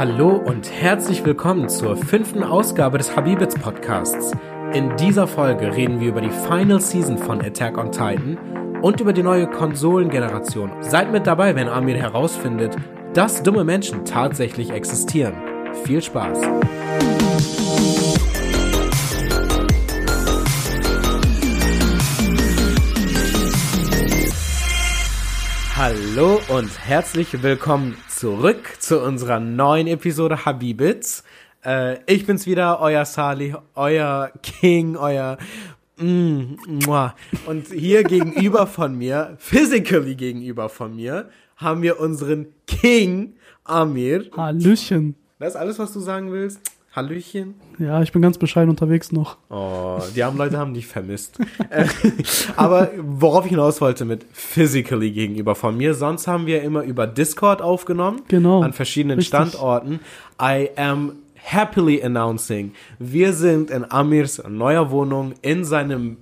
Hallo und herzlich willkommen zur fünften Ausgabe des Habibits Podcasts. In dieser Folge reden wir über die Final Season von Attack on Titan und über die neue Konsolengeneration. Seid mit dabei, wenn Amir herausfindet, dass dumme Menschen tatsächlich existieren. Viel Spaß! Hallo und herzlich willkommen zurück zu unserer neuen Episode Habibits. Äh, ich bin's wieder, euer Salih, euer King, euer mm, muah. und hier gegenüber von mir, physically gegenüber von mir, haben wir unseren King Amir. Hallöchen. Das ist alles, was du sagen willst? Hallöchen? Ja, ich bin ganz bescheiden unterwegs noch. Oh, die armen Leute haben dich vermisst. Äh, Aber worauf ich hinaus wollte mit physically gegenüber von mir, sonst haben wir immer über Discord aufgenommen. Genau. An verschiedenen Richtig. Standorten. I am happily announcing, wir sind in Amirs neuer Wohnung in seinem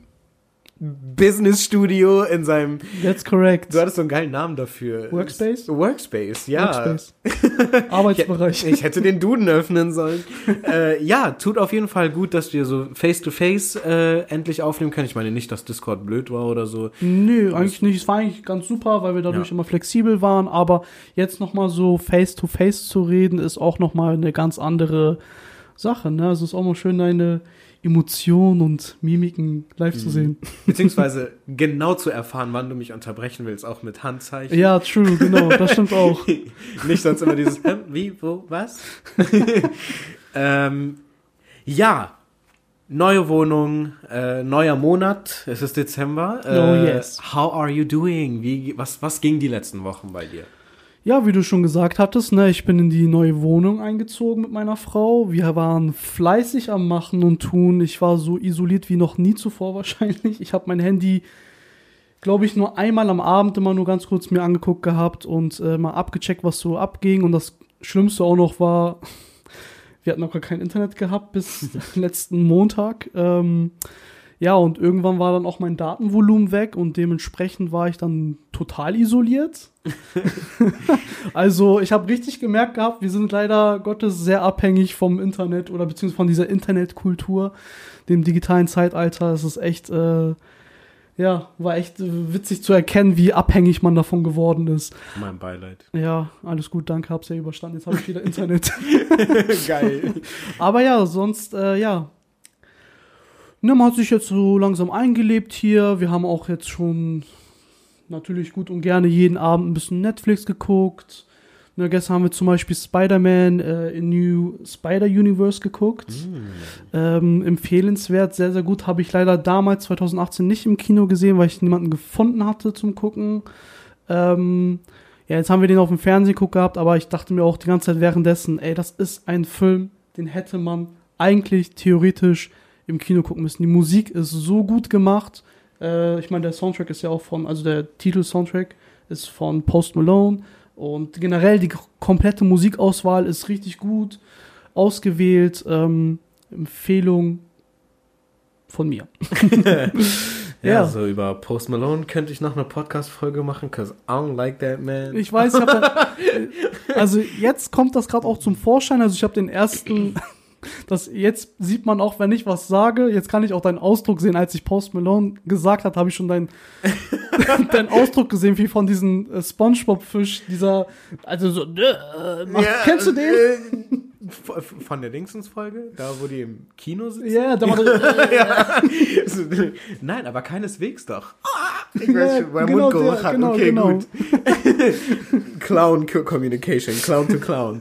Business Studio, in seinem That's correct. Du hattest so einen geilen Namen dafür. Workspace? Workspace, ja. Workspace. Arbeitsbereich. Ich hätte den Duden öffnen sollen. äh, ja, tut auf jeden Fall gut, dass wir so face-to-face äh, endlich aufnehmen können. Ich meine nicht, dass Discord blöd war oder so. Nö, eigentlich nicht. Es war eigentlich ganz super, weil wir dadurch Ja. immer flexibel waren. Aber jetzt nochmal so face-to-face zu reden, ist auch nochmal eine ganz andere Sache. Ne? Also es ist auch mal schön, deine Emotionen und Mimiken live Mhm. zu sehen. Beziehungsweise genau zu erfahren, wann du mich unterbrechen willst, auch mit Handzeichen. Ja, true, genau. Das stimmt auch. Nicht sonst immer dieses, hä, wie, wo, was? ähm, ja, neue Wohnung, äh, neuer Monat, es ist Dezember. Äh, Oh, yes. How are you doing? Wie, was, was ging die letzten Wochen bei dir? Ja, wie du schon gesagt hattest, ne, ich bin in die neue Wohnung eingezogen mit meiner Frau. Wir waren fleißig am Machen und Tun. Ich war so isoliert wie noch nie zuvor wahrscheinlich. Ich habe mein Handy, glaube ich, nur einmal am Abend immer nur ganz kurz mir angeguckt gehabt und äh, mal abgecheckt, was so abging. Und das Schlimmste auch noch war, wir hatten noch gar kein Internet gehabt bis letzten Montag. Ähm, ja, und irgendwann war dann auch mein Datenvolumen weg und dementsprechend war ich dann total isoliert. also ich habe richtig gemerkt gehabt, wir sind leider Gottes sehr abhängig vom Internet oder beziehungsweise von dieser Internetkultur, dem digitalen Zeitalter. Es ist echt, äh, ja, war echt witzig zu erkennen, wie abhängig man davon geworden ist. Mein Beileid. Ja, alles gut, danke, hab's ja überstanden. Jetzt habe ich wieder Internet. Geil. Aber ja, sonst, äh, ja. Ne, man hat sich jetzt so langsam eingelebt hier. Wir haben auch jetzt schon natürlich gut und gerne jeden Abend ein bisschen Netflix geguckt. Ne, gestern haben wir zum Beispiel Spider-Man äh, in New Spider-Universe geguckt. Ähm, empfehlenswert, sehr, sehr gut. Habe ich leider damals 2018 nicht im Kino gesehen, weil ich niemanden gefunden hatte zum Gucken. Ähm, ja, jetzt haben wir den auf dem Fernsehen geguckt gehabt, aber ich dachte mir auch die ganze Zeit währenddessen, ey, das ist ein Film, den hätte man eigentlich theoretisch im Kino gucken müssen. Die Musik ist so gut gemacht. Äh, ich meine, der Soundtrack ist ja auch von, also der Titel-Soundtrack ist von Post Malone. Und generell die komplette Musikauswahl ist richtig gut ausgewählt. Ähm, Empfehlung von mir. Ja, Ja. so über Post Malone könnte ich noch eine Podcast-Folge machen, cause I don't like that man. Ich weiß, ich habe also jetzt kommt das gerade auch zum Vorschein. Also ich habe den ersten, das jetzt sieht man auch, wenn ich was sage. Jetzt kann ich auch deinen Ausdruck sehen, als ich Post Malone gesagt hat, habe ich schon deinen deinen Ausdruck gesehen, wie von diesem äh, SpongeBob-Fisch, dieser, also so, äh, macht, kennst du den? Von der Dingsens-Folge? Da, wo die im Kino sitzen? Ja, da war ja. Nein, aber keineswegs doch. Ah, Ich Ja, weiß schon, mein genau Mundgeruch der, hat. genau, okay, genau. gut. Clown Co- Communication, Clown to Clown.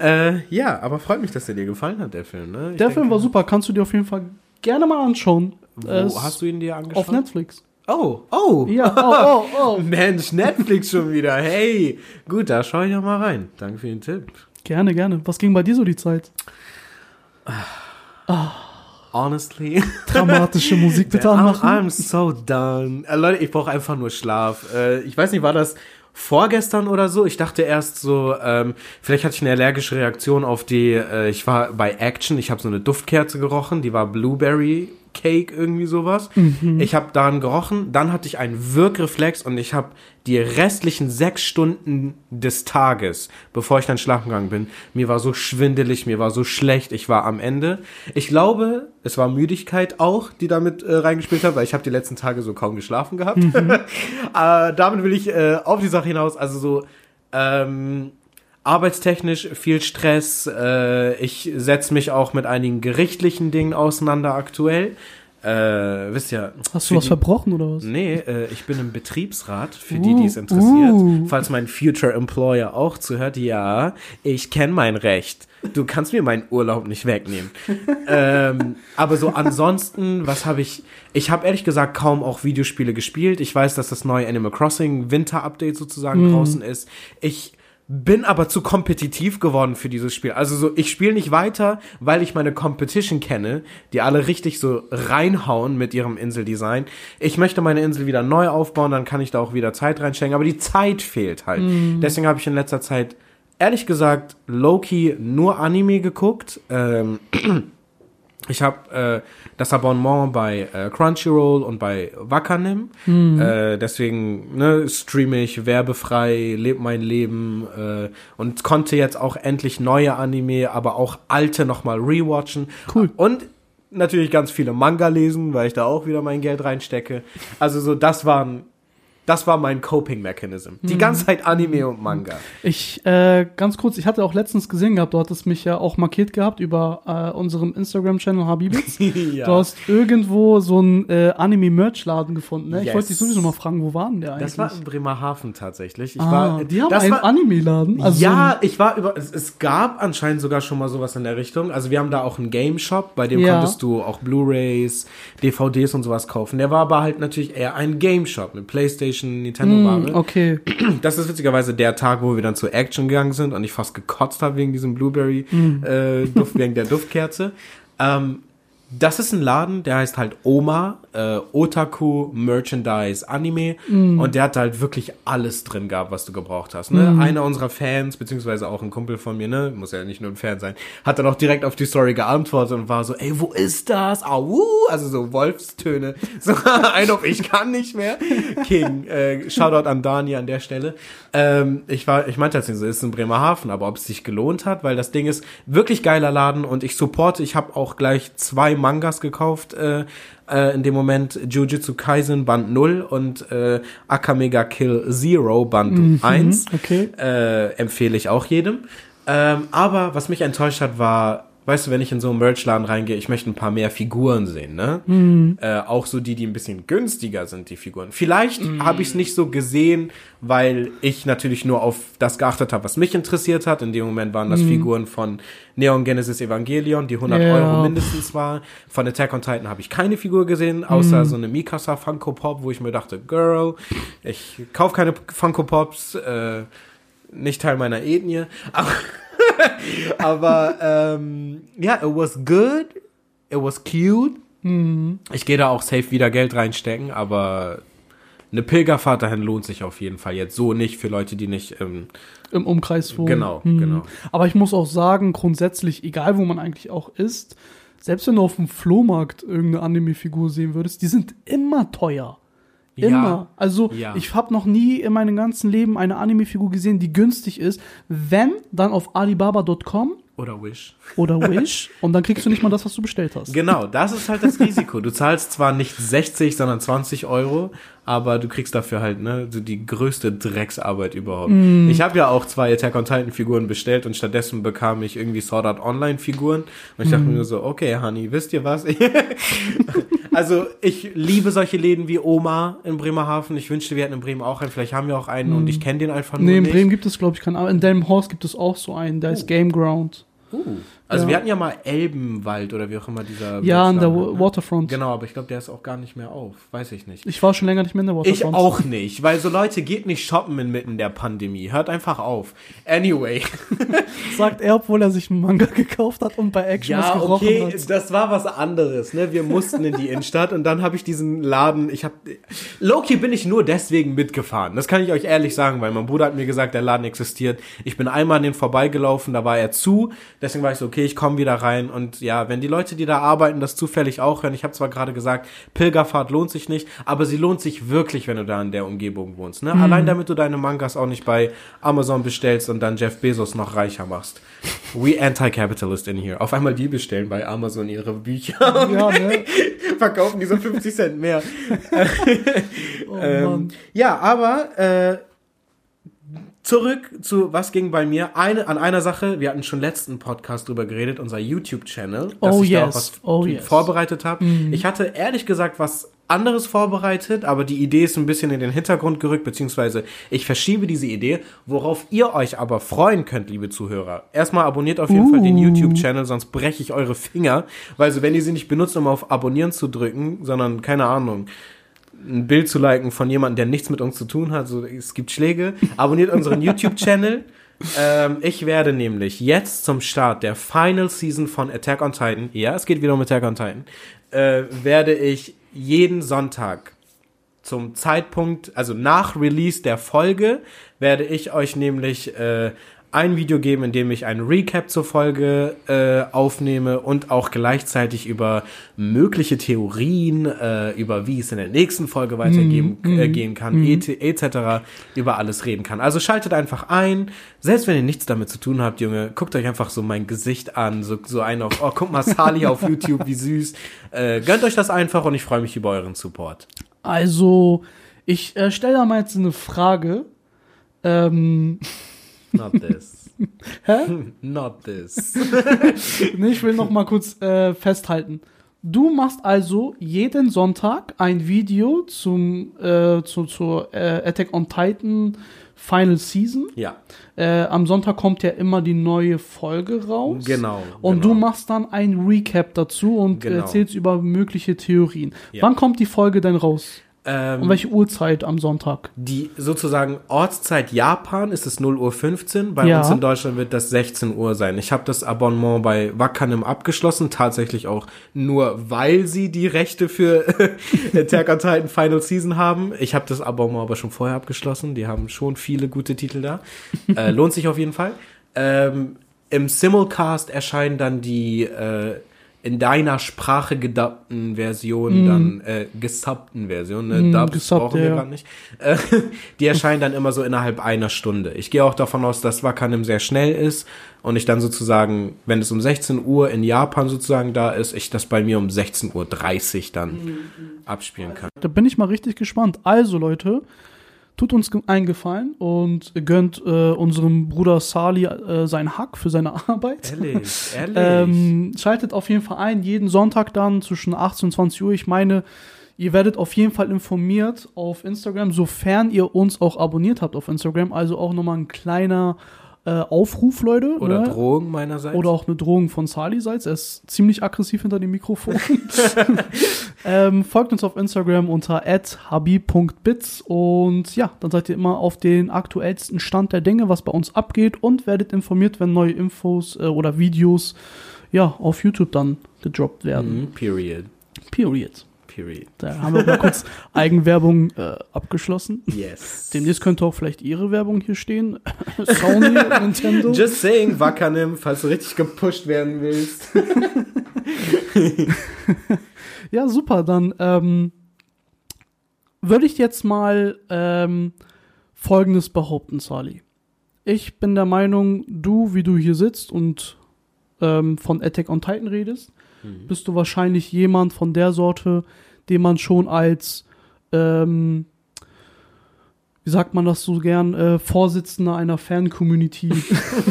äh, ja, aber freut mich, dass der dir gefallen hat, der Film. Ne? Der Film denke- war super, kannst du dir auf jeden Fall gerne mal anschauen. Wo es- hast du ihn dir angeschaut? Auf Netflix. Oh, oh. Ja, oh, oh, oh. Mensch, Netflix schon wieder. Hey, gut, da schaue ich doch mal rein. Danke für den Tipp. Gerne, gerne. Was ging bei dir so die Zeit? Honestly. Dramatische Musik bitte I'm, anmachen. I'm so done. Äh, Leute, ich brauche einfach nur Schlaf. Äh, ich weiß nicht, war das vorgestern oder so? Ich dachte erst so, ähm, vielleicht hatte ich eine allergische Reaktion auf die, äh, ich war bei Action, ich habe so eine Duftkerze gerochen, die war Blueberry Cake, irgendwie sowas. Ich habe daran gerochen, dann hatte ich einen Wirkreflex und ich habe die restlichen sechs Stunden des Tages, bevor ich dann schlafen gegangen bin, mir war so schwindelig, mir war so schlecht, ich war am Ende. Ich glaube, es war Müdigkeit auch, die damit äh, reingespielt hat, weil ich habe die letzten Tage so kaum geschlafen gehabt. äh, damit will ich äh, auf die Sache hinaus, also so ähm, arbeitstechnisch viel Stress. Äh, ich setze mich auch mit einigen gerichtlichen Dingen auseinander aktuell. Äh, wisst ihr. Hast du was die- verbrochen oder was? Nee, äh, ich bin im Betriebsrat, für die, die es interessiert. uh. Falls mein Future Employer auch zuhört, ja, ich kenne mein Recht. Du kannst mir meinen Urlaub nicht wegnehmen. ähm, aber so ansonsten, was habe ich? Ich habe ehrlich gesagt kaum auch Videospiele gespielt. Ich weiß, dass das neue Animal Crossing Winter Update sozusagen draußen ist. Ich bin aber zu kompetitiv geworden für dieses Spiel. Also so, ich spiele nicht weiter, weil ich meine Competition kenne, die alle richtig so reinhauen mit ihrem Inseldesign. Ich möchte meine Insel wieder neu aufbauen, dann kann ich da auch wieder Zeit reinstecken, aber die Zeit fehlt halt. Deswegen habe ich in letzter Zeit, ehrlich gesagt, Loki nur Anime geguckt. Ähm, ich habe äh, das Abonnement bei äh, Crunchyroll und bei Wakanim. Äh, deswegen ne, streame ich werbefrei, lebe mein Leben äh, und konnte jetzt auch endlich neue Anime, aber auch alte nochmal rewatchen. Cool. Und natürlich ganz viele Manga lesen, weil ich da auch wieder mein Geld reinstecke. Also so, das waren, das war mein Coping Mechanism. Die ganze Zeit Anime und Manga. Ich, äh, ganz kurz, ich hatte auch letztens gesehen gehabt, du hattest mich ja auch markiert gehabt über äh, unserem Instagram-Channel Habibits. ja. Du hast irgendwo so einen äh, Anime-Merch-Laden gefunden, ne? Ich Yes. wollte dich sowieso mal fragen, wo waren der eigentlich? Das war in Bremerhaven tatsächlich. Ich ah, war, die haben einen Anime-Laden. Also ja, ich war über. Es, es gab anscheinend sogar schon mal sowas in der Richtung. Also wir haben da auch einen Game Shop, bei dem Ja. konntest du auch Blu-rays, DVDs und sowas kaufen. Der war aber halt natürlich eher ein Game Shop mit PlayStation, Nintendo so Ware. ein, okay. Das ist witzigerweise der Tag, wo wir dann zur Action gegangen sind und ich fast gekotzt habe wegen diesem Blueberry äh, Duft, wegen der Duftkerze. Ähm, das ist ein Laden, der heißt halt Oma, äh, Otaku Merchandise Anime und der hat halt wirklich alles drin gehabt, was du gebraucht hast. Ne? Einer unserer Fans, beziehungsweise auch ein Kumpel von mir, ne, muss ja nicht nur ein Fan sein, hat dann auch direkt auf die Story geantwortet und war so, ey, wo ist das? Au, also so Wolfstöne. So, ein auf ich kann nicht mehr. King, äh, Shoutout an Dani an der Stelle. Ähm, ich war, ich meinte jetzt nicht so, ist in Bremerhaven, aber ob es sich gelohnt hat, weil das Ding ist wirklich geiler Laden und ich supporte, ich habe auch gleich zwei Mangas gekauft, äh, äh, in dem Moment Jujutsu Kaisen Band 0 und äh, Akamega Kill Zero Band 1. okay. Äh, empfehle ich auch jedem. Ähm, aber was mich enttäuscht hat, war, weißt du, wenn ich in so einen Merchladen reingehe, ich möchte ein paar mehr Figuren sehen, ne? Äh, auch so die, die ein bisschen günstiger sind, die Figuren. Vielleicht habe ich es nicht so gesehen, weil ich natürlich nur auf das geachtet habe, was mich interessiert hat. In dem Moment waren das Figuren von Neon Genesis Evangelion, die 100 Ja. Euro mindestens war. Von Attack on Titan habe ich keine Figur gesehen, außer so eine Mikasa Funko Pop, wo ich mir dachte, Girl, ich kauf keine Funko Pops, äh, nicht Teil meiner Ethnie. Aber, aber ähm, ja, it was good, it was cute. Ich gehe da auch safe wieder Geld reinstecken, aber eine Pilgerfahrt dahin lohnt sich auf jeden Fall jetzt so nicht für Leute, die nicht ähm, Im Umkreis wohnen. genau, Hm. genau. Aber ich muss auch sagen, grundsätzlich, egal wo man eigentlich auch ist, selbst wenn du auf dem Flohmarkt irgendeine Anime-Figur sehen würdest, die sind immer teuer. Immer. Ja, Also Ja. ich habe noch nie in meinem ganzen Leben eine Anime-Figur gesehen, die günstig ist. Wenn, dann auf Alibaba.com oder Wish. oder Wish und dann kriegst du nicht mal das, was du bestellt hast. Genau, das ist halt das Risiko. Du zahlst zwar nicht 60, sondern 20 Euro, aber du kriegst dafür halt ne so die größte Drecksarbeit überhaupt. Ich habe ja auch zwei Attack on Titan Figuren bestellt und stattdessen bekam ich irgendwie Sword Art Online Figuren und ich dachte mir so, okay, Honey, wisst ihr was? also ich liebe solche Läden wie Oma in Bremerhaven. Ich wünschte, wir hätten in Bremen auch einen. Vielleicht haben wir auch einen und ich kenne den einfach nur Nee, in nicht. Bremen gibt es, glaube ich, keinen. Aber in Delmenhorst gibt es auch so einen, der ist Game Ground. Uh. Also Ja. wir hatten ja mal Elbenwald oder wie auch immer dieser Ja, an der Wa- Waterfront. Genau, aber ich glaube, der ist auch gar nicht mehr auf. Weiß ich nicht. Ich war schon länger nicht mehr in der Ich Waterfront. auch nicht, weil so Leute geht nicht shoppen inmitten der Pandemie. Hört einfach auf. Anyway. Sagt er, obwohl er sich einen Manga gekauft hat und bei Action Ja, gerochen okay, hat. das war was anderes, ne? Wir mussten in die Innenstadt und dann habe ich diesen Laden, ich habe Loki bin ich nur deswegen mitgefahren. Das kann ich euch ehrlich sagen, weil mein Bruder hat mir gesagt, der Laden existiert. Ich bin einmal an den vorbeigelaufen, da war er zu, deswegen war ich so, okay, ich komme wieder rein. Und ja, wenn die Leute, die da arbeiten, das zufällig auch hören, ich habe zwar gerade gesagt, Pilgerfahrt lohnt sich nicht, aber sie lohnt sich wirklich, wenn du da in der Umgebung wohnst. Ne? Mhm. Allein damit du deine Mangas auch nicht bei Amazon bestellst und dann Jeff Bezos noch reicher machst. We anti-capitalist in here. Auf einmal die bestellen bei Amazon ihre Bücher. Ja, ne? Verkaufen die so 50 Cent mehr. oh, ähm, ja, aber äh, Zurück zu was ging bei mir. Eine, an einer Sache, wir hatten schon letzten Podcast drüber geredet, unser YouTube-Channel, dass oh, ich yes. da auch was oh, yes. vorbereitet habe. Mhm. Ich hatte ehrlich gesagt was anderes vorbereitet, aber die Idee ist ein bisschen in den Hintergrund gerückt, beziehungsweise ich verschiebe diese Idee, worauf ihr euch aber freuen könnt, liebe Zuhörer. Erstmal abonniert auf jeden uh. Fall den uh. YouTube-Channel, sonst breche ich eure Finger, weil so, wenn ihr sie nicht benutzt, um auf Abonnieren zu drücken, sondern keine Ahnung, ein Bild zu liken von jemandem, der nichts mit uns zu tun hat. So, es gibt Schläge. Abonniert unseren YouTube-Channel. Ähm, ich werde nämlich jetzt zum Start der Final Season von Attack on Titan, ja, es geht wieder um Attack on Titan, äh, werde ich jeden Sonntag zum Zeitpunkt, also nach Release der Folge, werde ich euch nämlich äh, ein Video geben, in dem ich einen Recap zur Folge äh, aufnehme und auch gleichzeitig über mögliche Theorien, äh, über wie es in der nächsten Folge weitergehen mm, äh, gehen kann, mm. etc., über alles reden kann. Also schaltet einfach ein, selbst wenn ihr nichts damit zu tun habt, Junge, guckt euch einfach so mein Gesicht an, so, so einen auf, oh, guck mal, Sali auf YouTube, wie süß. Äh, gönnt euch das einfach und ich freue mich über euren Support. Also, ich äh, stelle da mal jetzt eine Frage. Ähm, Not this. Hä? Not this. nee, ich will noch mal kurz äh, festhalten. Du machst also jeden Sonntag ein Video zum äh, zu, zur äh, Attack on Titan Final Season. Ja. Äh, am Sonntag kommt ja immer die neue Folge raus. Genau. Und genau. du machst dann ein Recap dazu und genau. erzählst über mögliche Theorien. Ja. Wann kommt die Folge denn raus? Ähm, um welche Uhrzeit am Sonntag? Die sozusagen Ortszeit Japan ist es 0 Uhr 15. Bei ja. uns in Deutschland wird das 16 Uhr sein. Ich habe das Abonnement bei Wakanim abgeschlossen, tatsächlich auch nur, weil sie die Rechte für Attack on Titan Final Season haben. Ich habe das Abonnement aber schon vorher abgeschlossen. Die haben schon viele gute Titel da. äh, lohnt sich auf jeden Fall. Ähm, Im Simulcast erscheinen dann die äh, in deiner Sprache gedubbten Version, mm. dann äh, gesubbten Version, ne? Mm, Dubs gesubbt, brauchen wir ja. gar nicht. Äh, die erscheinen dann immer so innerhalb einer Stunde. Ich gehe auch davon aus, dass Wakanim sehr schnell ist und ich dann sozusagen, wenn es um 16 Uhr in Japan sozusagen da ist, ich das bei mir um 16.30 Uhr dann mm. abspielen kann. Da bin ich mal richtig gespannt. Also Leute, tut uns einen Gefallen und gönnt äh, unserem Bruder Sali äh, seinen Hack für seine Arbeit. Ehrlich, ehrlich. ähm, schaltet auf jeden Fall ein, jeden Sonntag dann zwischen 18 und 20 Uhr. Ich meine, ihr werdet auf jeden Fall informiert auf Instagram, sofern ihr uns auch abonniert habt auf Instagram. Also auch nochmal ein kleiner äh, Aufruf, Leute. Oder ne? Drohung meinerseits. Oder auch eine Drohung von Sali seits. Er ist ziemlich aggressiv hinter dem Mikrofon. ähm, folgt uns auf Instagram unter habi.bits und ja, dann seid ihr immer auf den aktuellsten Stand der Dinge, was bei uns abgeht und werdet informiert, wenn neue Infos äh, oder Videos ja, auf YouTube dann gedroppt werden. Mm, period. Period. Period. Da haben wir mal kurz Eigenwerbung äh, abgeschlossen. Yes. Demnächst könnte auch vielleicht Ihre Werbung hier stehen. Sony, Nintendo. Just saying, Wackernim, falls du richtig gepusht werden willst. ja, super. Dann ähm, würde ich jetzt mal ähm, Folgendes behaupten, Sali. Ich bin der Meinung, du, wie du hier sitzt und ähm, von Attack on Titan redest, mhm. bist du wahrscheinlich jemand von der Sorte, den man schon als, ähm, wie sagt man das so gern, äh, Vorsitzender einer Fan-Community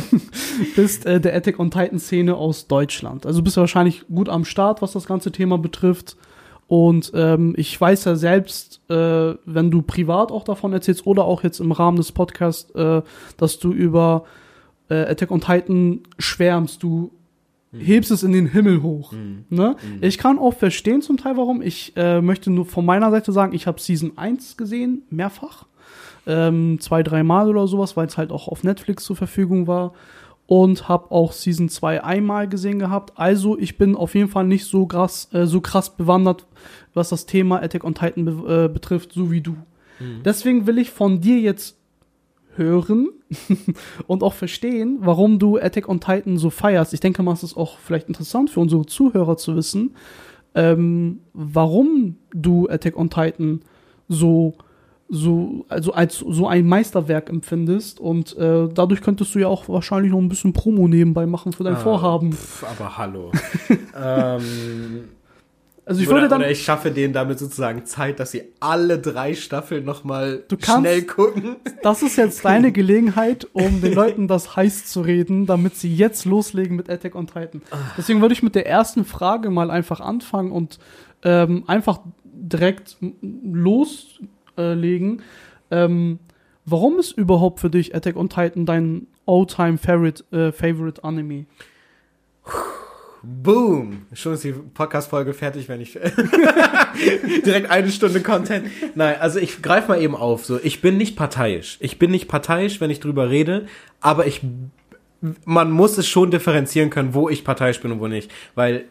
bist, äh, der Attack on Titan-Szene aus Deutschland. Also bist du wahrscheinlich gut am Start, was das ganze Thema betrifft. Und ähm, ich weiß ja selbst, äh, wenn du privat auch davon erzählst oder auch jetzt im Rahmen des Podcasts, äh, dass du über äh, Attack on Titan schwärmst, du Mhm. hebst es in den Himmel hoch. Mhm. Ne? Mhm. Ich kann auch verstehen zum Teil, warum. Ich äh, möchte nur von meiner Seite sagen, ich habe Season 1 gesehen, mehrfach. Ähm, zwei, dreimal oder sowas, weil es halt auch auf Netflix zur Verfügung war. Und habe auch Season 2 einmal gesehen gehabt. Also ich bin auf jeden Fall nicht so krass, äh, so krass bewandert, was das Thema Attack on Titan be äh, betrifft, so wie du. Mhm. Deswegen will ich von dir jetzt hören und auch verstehen, warum du Attack on Titan so feierst. Ich denke mal, es ist auch vielleicht interessant für unsere Zuhörer zu wissen, ähm, warum du Attack on Titan so so also als so ein Meisterwerk empfindest und äh, dadurch könntest du ja auch wahrscheinlich noch ein bisschen Promo nebenbei machen für dein Ah, Vorhaben. Pff, aber hallo. ähm, Also ich oder, würde dann oder ich schaffe denen damit sozusagen Zeit, dass sie alle drei Staffeln nochmal Du kannst- schnell gucken. Das ist jetzt deine Gelegenheit, um den Leuten das heiß zu reden, damit sie jetzt loslegen mit Attack on Titan. Deswegen würde ich mit der ersten Frage mal einfach anfangen und ähm, einfach direkt loslegen. Ähm, warum ist überhaupt für dich Attack on Titan dein all-time favorite, äh, favorite Anime? Boom! Schon ist die Podcast-Folge fertig, wenn ich direkt eine Stunde Content. Nein, also ich greife mal eben auf. So, ich bin nicht parteiisch. Ich bin nicht parteiisch, wenn ich drüber rede, aber ich, man muss es schon differenzieren können, wo ich parteiisch bin und wo nicht, weil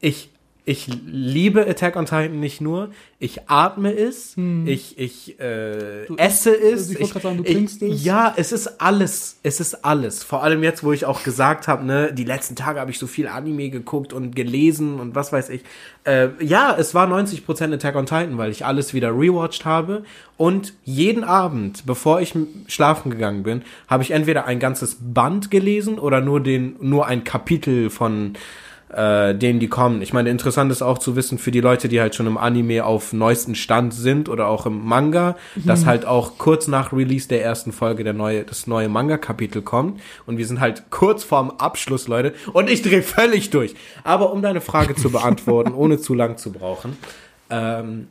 ich ich liebe Attack on Titan nicht nur, ich atme es, ich, ich äh, Du- esse es. ich gerade sagen, du ich, trinkst es. Ja, es ist alles. Es ist alles. Vor allem jetzt, wo ich auch gesagt habe, ne, die letzten Tage habe ich so viel Anime geguckt und gelesen und was weiß ich. Äh, ja, es war 90% Attack on Titan, weil ich alles wieder rewatcht habe. Und jeden Abend, bevor ich schlafen gegangen bin, habe ich entweder ein ganzes Band gelesen oder nur den, nur ein Kapitel von äh, denen, die kommen. Ich meine, interessant ist auch zu wissen für die Leute, die halt schon im Anime auf neuesten Stand sind oder auch im Manga, dass halt auch kurz nach Release der ersten Folge der neue, das neue Manga-Kapitel kommt. Und wir sind halt kurz vorm Abschluss, Leute. Und ich drehe völlig durch. Aber um deine Frage zu beantworten, ohne zu lang zu brauchen, ähm,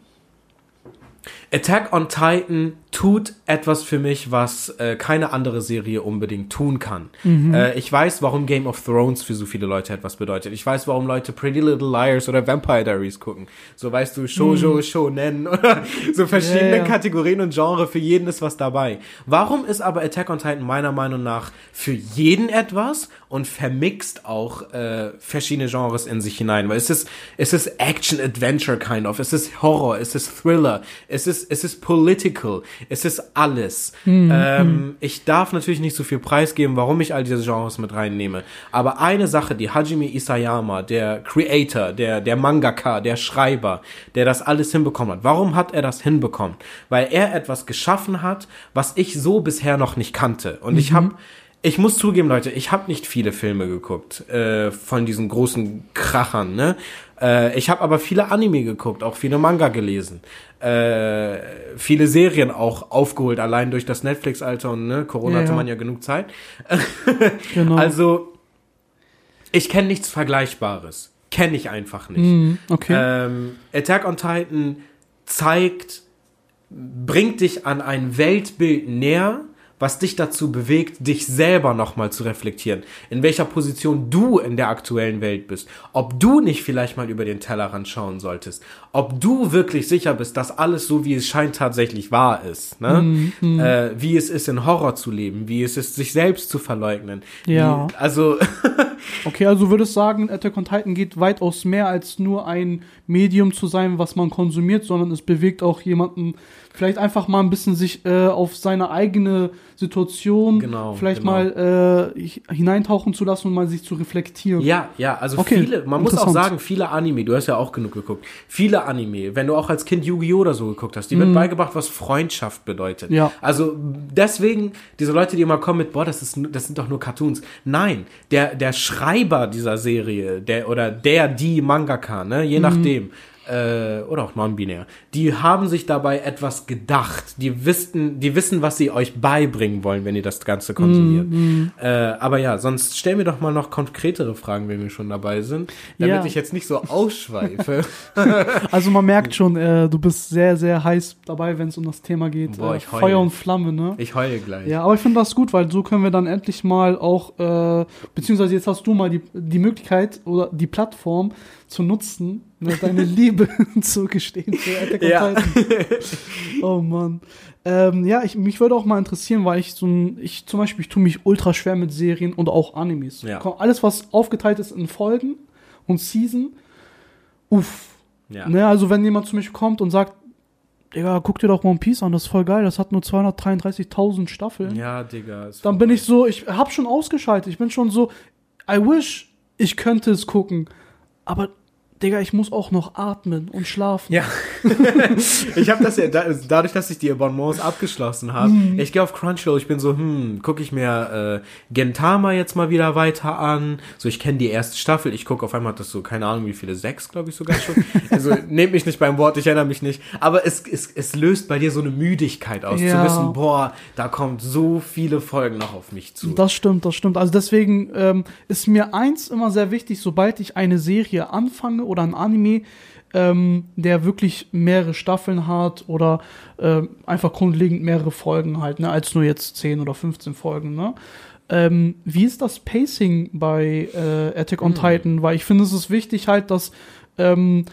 Attack on Titan tut etwas für mich, was äh, keine andere Serie unbedingt tun kann. Äh, ich weiß, warum Game of Thrones für so viele Leute etwas bedeutet. Ich weiß, warum Leute Pretty Little Liars oder Vampire Diaries gucken. So weißt du, Shoujo, Shonen oder so verschiedene Ja, ja. Kategorien und Genre, für jeden ist was dabei. Warum ist aber Attack on Titan meiner Meinung nach für jeden etwas und vermixt auch äh, verschiedene Genres in sich hinein? Weil es ist, es ist Action-Adventure kind of, es ist Horror, es ist Thriller, es ist, es ist Political, es ist alles. Ähm, ich darf natürlich nicht so viel preisgeben, warum ich all diese Genres mit reinnehme. Aber eine Sache, die Hajime Isayama, der Creator, der, der Mangaka, der Schreiber, der das alles hinbekommen hat, warum hat er das hinbekommen? Weil er etwas geschaffen hat, was ich so bisher noch nicht kannte. Und ich habe ich muss zugeben, Leute, ich habe nicht viele Filme geguckt äh, von diesen großen Krachern. Ne? Äh, ich habe aber viele Anime geguckt, auch viele Manga gelesen, äh, viele Serien auch aufgeholt, allein durch das Netflix-Alter und ne, Corona Ja, hatte ja. man ja genug Zeit. Genau. Also ich kenne nichts Vergleichbares, kenne ich einfach nicht. Hm, okay. Ähm, Attack on Titan zeigt, bringt dich an ein Weltbild näher, was dich dazu bewegt, dich selber nochmal zu reflektieren. In welcher Position du in der aktuellen Welt bist. Ob du nicht vielleicht mal über den Tellerrand schauen solltest. Ob du wirklich sicher bist, dass alles so, wie es scheint, tatsächlich wahr ist. Ne? Äh, wie es ist, in Horror zu leben. Wie es ist, sich selbst zu verleugnen. Ja. Wie, also, Okay, also würdest sagen, Attack on Titan geht weitaus mehr als nur ein Medium zu sein, was man konsumiert, sondern es bewegt auch jemanden, vielleicht einfach mal ein bisschen sich äh, auf seine eigene Situation Genau, vielleicht genau. mal äh, hi- hineintauchen zu lassen und mal sich zu reflektieren. Ja, ja, also Okay, viele, man muss auch sagen, viele Anime, du hast ja auch genug geguckt, viele Anime, wenn du auch als Kind Yu-Gi-Oh! oder so geguckt hast, die wird beigebracht, was Freundschaft bedeutet. Mhm. Ja. Also deswegen, diese Leute, die immer kommen mit, boah, das, ist, das sind doch nur Cartoons. Nein, der, der Schreiber dieser Serie, der oder der, die Mangaka, ne, Mhm. je nachdem, äh, oder auch non-binär, die haben sich dabei etwas gedacht. Die wissen, die wissen, was sie euch beibringen wollen, wenn ihr das Ganze konsumiert. Mhm. Äh, aber ja, sonst stell mir doch mal noch konkretere Fragen, wenn wir schon dabei sind, damit Ja. ich jetzt nicht so ausschweife. Also man merkt schon, äh, du bist sehr, sehr heiß dabei, wenn es um das Thema geht. Boah, äh, ich heule. Feuer und Flamme, ne? Ich heule gleich. Ja, aber ich finde das gut, weil so können wir dann endlich mal auch, äh, beziehungsweise jetzt hast du mal die, die Möglichkeit oder die Plattform zu nutzen, ne, deine Liebe zu gestehen für Attack Ja. Oh Mann. Ähm, ja, ich, mich würde auch mal interessieren, weil ich so ein, ich zum Beispiel, ich tue mich ultra schwer mit Serien und auch Animes. Ja. Alles, was aufgeteilt ist in Folgen und Season, uff. Ja. Ne, also wenn jemand zu mir kommt und sagt, Digga, guck dir doch One Piece an, das ist voll geil, das hat nur 233.000 Staffeln. Ja, Digga. Dann bin ich so, ich hab schon ausgeschaltet, ich bin schon so, I wish, ich könnte es gucken. Aber, Digga, ich muss auch noch atmen und schlafen. Ja. ich habe das ja, da, dadurch, dass ich die Abonnements abgeschlossen habe, Mhm. ich gehe auf Crunchyroll, ich bin so, hm, gucke ich mir äh, Gentama jetzt mal wieder weiter an. So, ich kenne die erste Staffel, ich gucke auf einmal hat das so, keine Ahnung, wie viele, sechs, glaube ich sogar schon. Also, nehmt mich nicht beim Wort, ich erinnere mich nicht. Aber es, es, es löst bei dir so eine Müdigkeit aus, Ja. zu wissen, boah, da kommt so viele Folgen noch auf mich zu. Das stimmt, das stimmt. Also deswegen ähm, ist mir eins immer sehr wichtig, sobald ich eine Serie anfange oder ein Anime, ähm, der wirklich mehrere Staffeln hat oder ähm, einfach grundlegend mehrere Folgen halt, ne, als nur jetzt 10 oder 15 Folgen, ne? Ähm, wie ist das Pacing bei äh, Attack on Titan? Weil ich finde, es ist wichtig halt, dass ähm,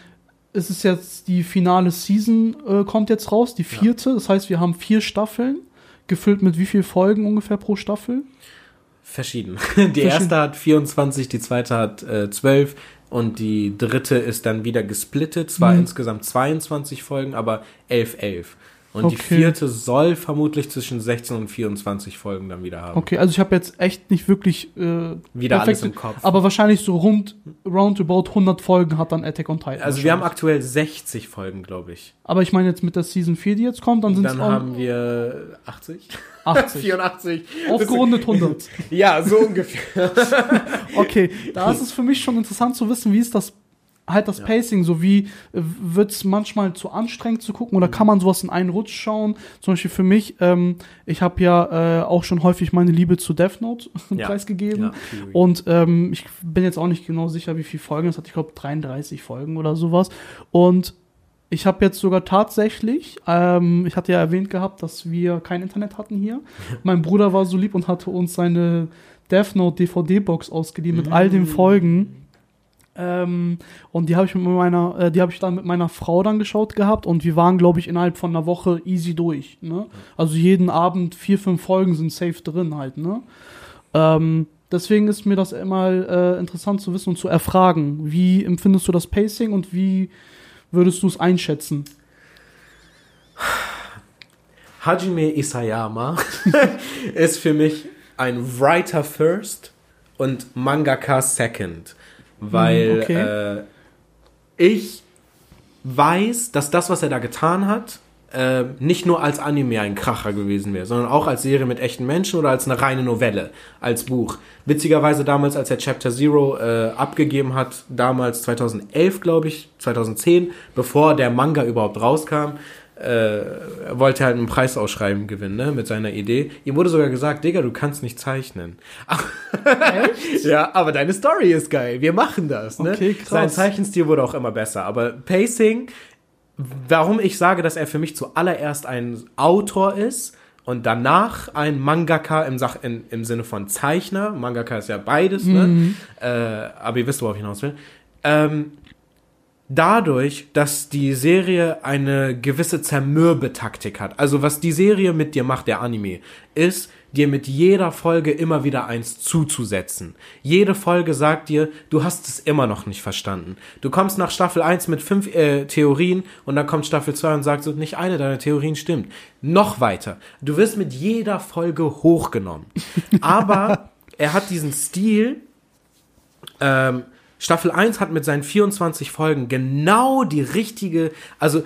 es ist jetzt die finale Season äh, kommt jetzt raus, die vierte. Das heißt, wir haben vier Staffeln, gefüllt mit wie viel Folgen ungefähr pro Staffel? Verschieden. Die erste hat 24, die zweite hat äh, 12 und die dritte ist dann wieder gesplittet. Zwar Mhm. insgesamt 22 Folgen, aber 11, 11. Und die Okay. vierte soll vermutlich zwischen 16 und 24 Folgen dann wieder haben. Okay, also ich habe jetzt echt nicht wirklich äh, Wieder alles perfekte- im Kopf. aber wahrscheinlich so rund roundabout 100 Folgen hat dann Attack on Titan. also wir haben aktuell 60 Folgen, glaube ich. aber ich meine jetzt mit der Season 4, die jetzt kommt, dann sind es Dann haben wir 80? 80. 84. Aufgerundet 100. Ja, so ungefähr. Okay, da ist es für mich schon interessant zu wissen, wie ist das halt das Pacing, so wie wird es manchmal zu anstrengend zu gucken oder kann man sowas in einen Rutsch schauen? Zum Beispiel für mich, ähm, ich habe ja äh, auch schon häufig meine Liebe zu Death Note Ja. preisgegeben. Ja. Und ähm, ich bin jetzt auch nicht genau sicher, wie viele Folgen es hat. Ich glaube 33 Folgen oder sowas. Und ich habe jetzt sogar tatsächlich, ähm, ich hatte ja erwähnt gehabt, dass wir kein Internet hatten hier. mein Bruder war so lieb und hatte uns seine Death Note DVD-Box ausgeliehen mit all den Folgen. Ähm, und die habe ich mit meiner, äh, die habe ich dann mit meiner Frau dann geschaut gehabt und wir waren, glaube ich, innerhalb von einer Woche easy durch. Ne? Also jeden Abend vier, fünf Folgen sind safe drin halt, ne? Ähm, deswegen ist mir das immer äh, interessant zu wissen und zu erfragen. Wie empfindest du das Pacing und wie würdest du es einschätzen? Hajime Isayama ist für mich ein Writer first und Mangaka second, weil Hm, okay. äh, ich weiß, dass das, was er da getan hat, äh, nicht nur als Anime ein Kracher gewesen wäre, sondern auch als Serie mit echten Menschen oder als eine reine Novelle, als Buch. Witzigerweise damals, als er Chapter Zero äh, abgegeben hat, damals 2011, glaube ich, 2010, bevor der Manga überhaupt rauskam, äh, wollte er halt einen Preisausschreiben gewinnen, ne, mit seiner Idee. Ihm wurde sogar gesagt, Digga, du kannst nicht zeichnen. Ja, aber deine Story ist geil. Wir machen das, ne? Okay, krass. Sein Zeichenstil wurde auch immer besser, aber Pacing, warum ich sage, dass er für mich zuallererst ein Autor ist und danach ein Mangaka im, Sach in, im Sinne von Zeichner. Mangaka ist ja beides, ne? Äh, aber ihr wisst, worauf ich hinaus will. Ähm, dadurch, dass die Serie eine gewisse Zermürbetaktik hat. Also was die Serie mit dir macht, der Anime, ist, dir mit jeder Folge immer wieder eins zuzusetzen. Jede Folge sagt dir, du hast es immer noch nicht verstanden. Du kommst nach Staffel 1 mit fünf äh, Theorien und dann kommt Staffel 2 und sagt so, nicht eine deiner Theorien stimmt. Noch weiter. Du wirst mit jeder Folge hochgenommen. Aber er hat diesen Stil, ähm, Staffel 1 hat mit seinen 24 Folgen genau die richtige, also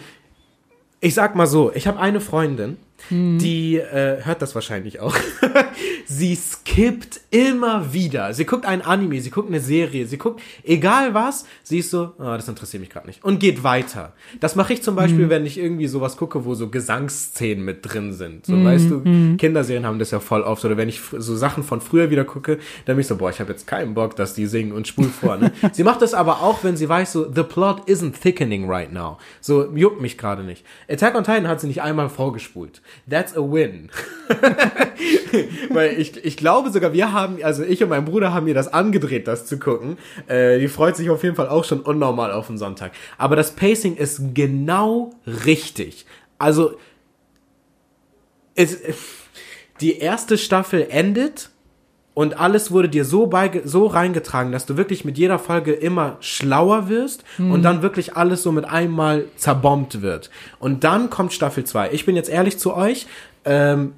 ich sag mal so, ich habe eine Freundin, die äh, hört das wahrscheinlich auch. sie skippt immer wieder. Sie guckt einen Anime, sie guckt eine Serie, sie guckt egal was, sie ist so, ah, das interessiert mich gerade nicht und geht weiter. Das mache ich zum Beispiel, wenn ich irgendwie sowas gucke, wo so Gesangsszenen mit drin sind. So, weißt du, Kinderserien haben das ja voll oft. Oder wenn ich so Sachen von früher wieder gucke, dann bin ich so, boah, ich habe jetzt keinen Bock, dass die singen und spul vor. Ne? sie macht das aber auch, wenn sie weiß, so, the plot isn't thickening right now. So, juckt mich gerade nicht. Attack on Titan hat sie nicht einmal vorgespult. That's a win. Weil ich, ich glaube sogar, wir haben, also ich und mein Bruder haben ihr das angedreht, das zu gucken. Äh, die freut sich auf jeden Fall auch schon unnormal auf den Sonntag. Aber das Pacing ist genau richtig. Also, es, die erste Staffel endet und alles wurde dir so, beige so reingetragen, dass du wirklich mit jeder Folge immer schlauer wirst und dann wirklich alles so mit einmal zerbombt wird. Und dann kommt Staffel 2. Ich bin jetzt ehrlich zu euch, ähm,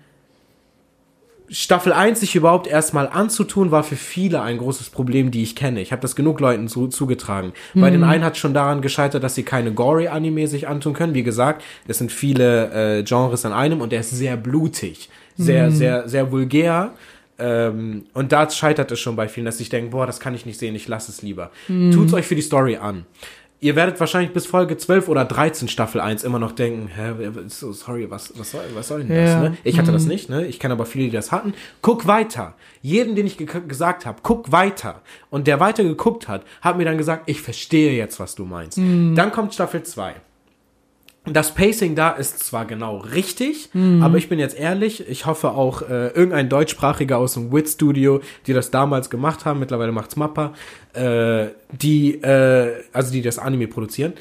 Staffel 1 sich überhaupt erstmal anzutun, war für viele ein großes Problem, die ich kenne. Ich habe das genug Leuten zu, zugetragen. Bei den einen hat schon daran gescheitert, dass sie keine Gory-Anime sich antun können. Wie gesagt, es sind viele äh, Genres in einem und der ist sehr blutig, sehr, sehr, sehr vulgär. Ähm, und da scheitert es schon bei vielen, dass ich denke, boah, das kann ich nicht sehen, ich lasse es lieber. Tut's euch für die Story an. Ihr werdet wahrscheinlich bis Folge 12 oder 13 Staffel 1 immer noch denken, hä, so, sorry, was, was, soll, was soll denn das? Ja. Ne? Ich hatte das nicht, ne? Ich kenne aber viele, die das hatten. Guck weiter. Jeden, den ich ge gesagt habe, guck weiter. Und der weiter geguckt hat, hat mir dann gesagt, ich verstehe jetzt, was du meinst. Dann kommt Staffel 2. Das Pacing da ist zwar genau richtig, aber ich bin jetzt ehrlich, ich hoffe auch äh, irgendein Deutschsprachiger aus dem Wit Studio, die das damals gemacht haben, mittlerweile macht's Mappa, äh, die, äh, also die das Anime produzieren.